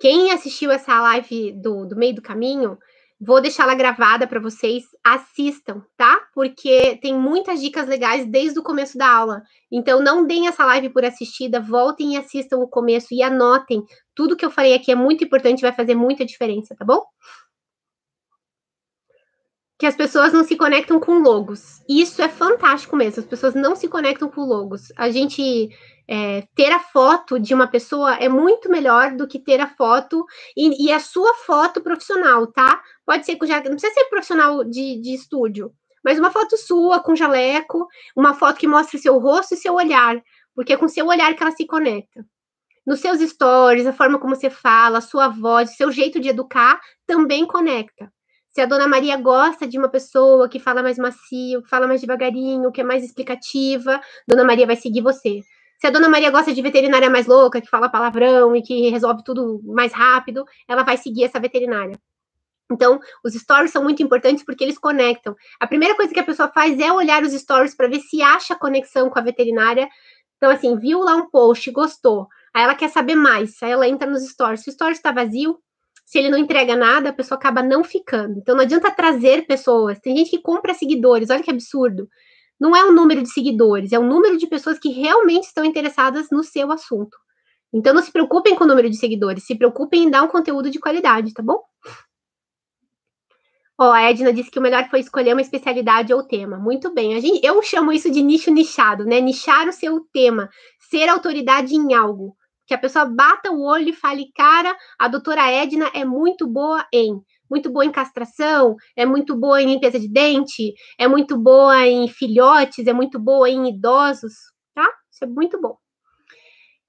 Quem assistiu essa live do, do meio do caminho, vou deixá-la gravada para vocês, assistam, tá? Porque tem muitas dicas legais desde o começo da aula. Então, não deem essa live por assistida, voltem e assistam o começo e anotem. Tudo que eu falei aqui é muito importante, vai fazer muita diferença, tá bom? Que as pessoas não se conectam com logos. Isso é fantástico mesmo, as pessoas não se conectam com logos. A gente é, ter a foto de uma pessoa é muito melhor do que ter a foto e, e a sua foto profissional, tá? Pode ser com já não precisa ser profissional de, de estúdio, mas uma foto sua com jaleco, uma foto que mostre seu rosto e seu olhar, porque é com seu olhar que ela se conecta. Nos seus stories, a forma como você fala, a sua voz, seu jeito de educar também conecta. Se a dona Maria gosta de uma pessoa que fala mais macio, que fala mais devagarinho, que é mais explicativa, dona Maria vai seguir você. Se a dona Maria gosta de veterinária mais louca, que fala palavrão e que resolve tudo mais rápido, ela vai seguir essa veterinária. Então, os stories são muito importantes porque eles conectam. A primeira coisa que a pessoa faz é olhar os stories para ver se acha conexão com a veterinária. Então, assim, viu lá um post, gostou. Aí ela quer saber mais. Aí ela entra nos stories. Se o stories está vazio, se ele não entrega nada, a pessoa acaba não ficando. Então, não adianta trazer pessoas. Tem gente que compra seguidores, olha que absurdo Não é o número de seguidores, é o número de pessoas que realmente estão interessadas no seu assunto. Então não se preocupem com o número de seguidores, se preocupem em dar um conteúdo de qualidade, tá bom? Ó, oh, a Edna disse que o melhor foi escolher uma especialidade ou tema. Muito bem. A gente, eu chamo isso de nicho nichado, né? Nichar o seu tema, ser autoridade em algo. Que a pessoa bata o olho e fale, cara, a doutora Edna é muito boa em. Muito boa em castração, é muito boa em limpeza de dente, é muito boa em filhotes, é muito boa em idosos, tá? Isso é muito bom.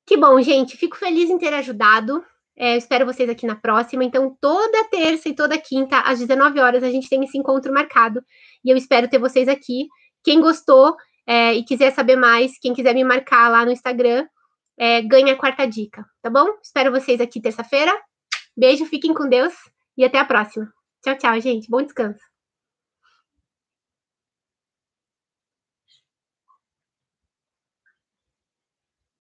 Que bom, gente. Fico feliz em ter ajudado. É, espero vocês aqui na próxima. Então, toda terça e toda quinta, às 19 horas, a gente tem esse encontro marcado. E eu espero ter vocês aqui. Quem gostou é, e quiser saber mais, quem quiser me marcar lá no Instagram, é, ganha a quarta dica, tá bom? Espero vocês aqui terça-feira. Beijo, fiquem com Deus e até a próxima. Tchau, tchau, gente. Bom descanso.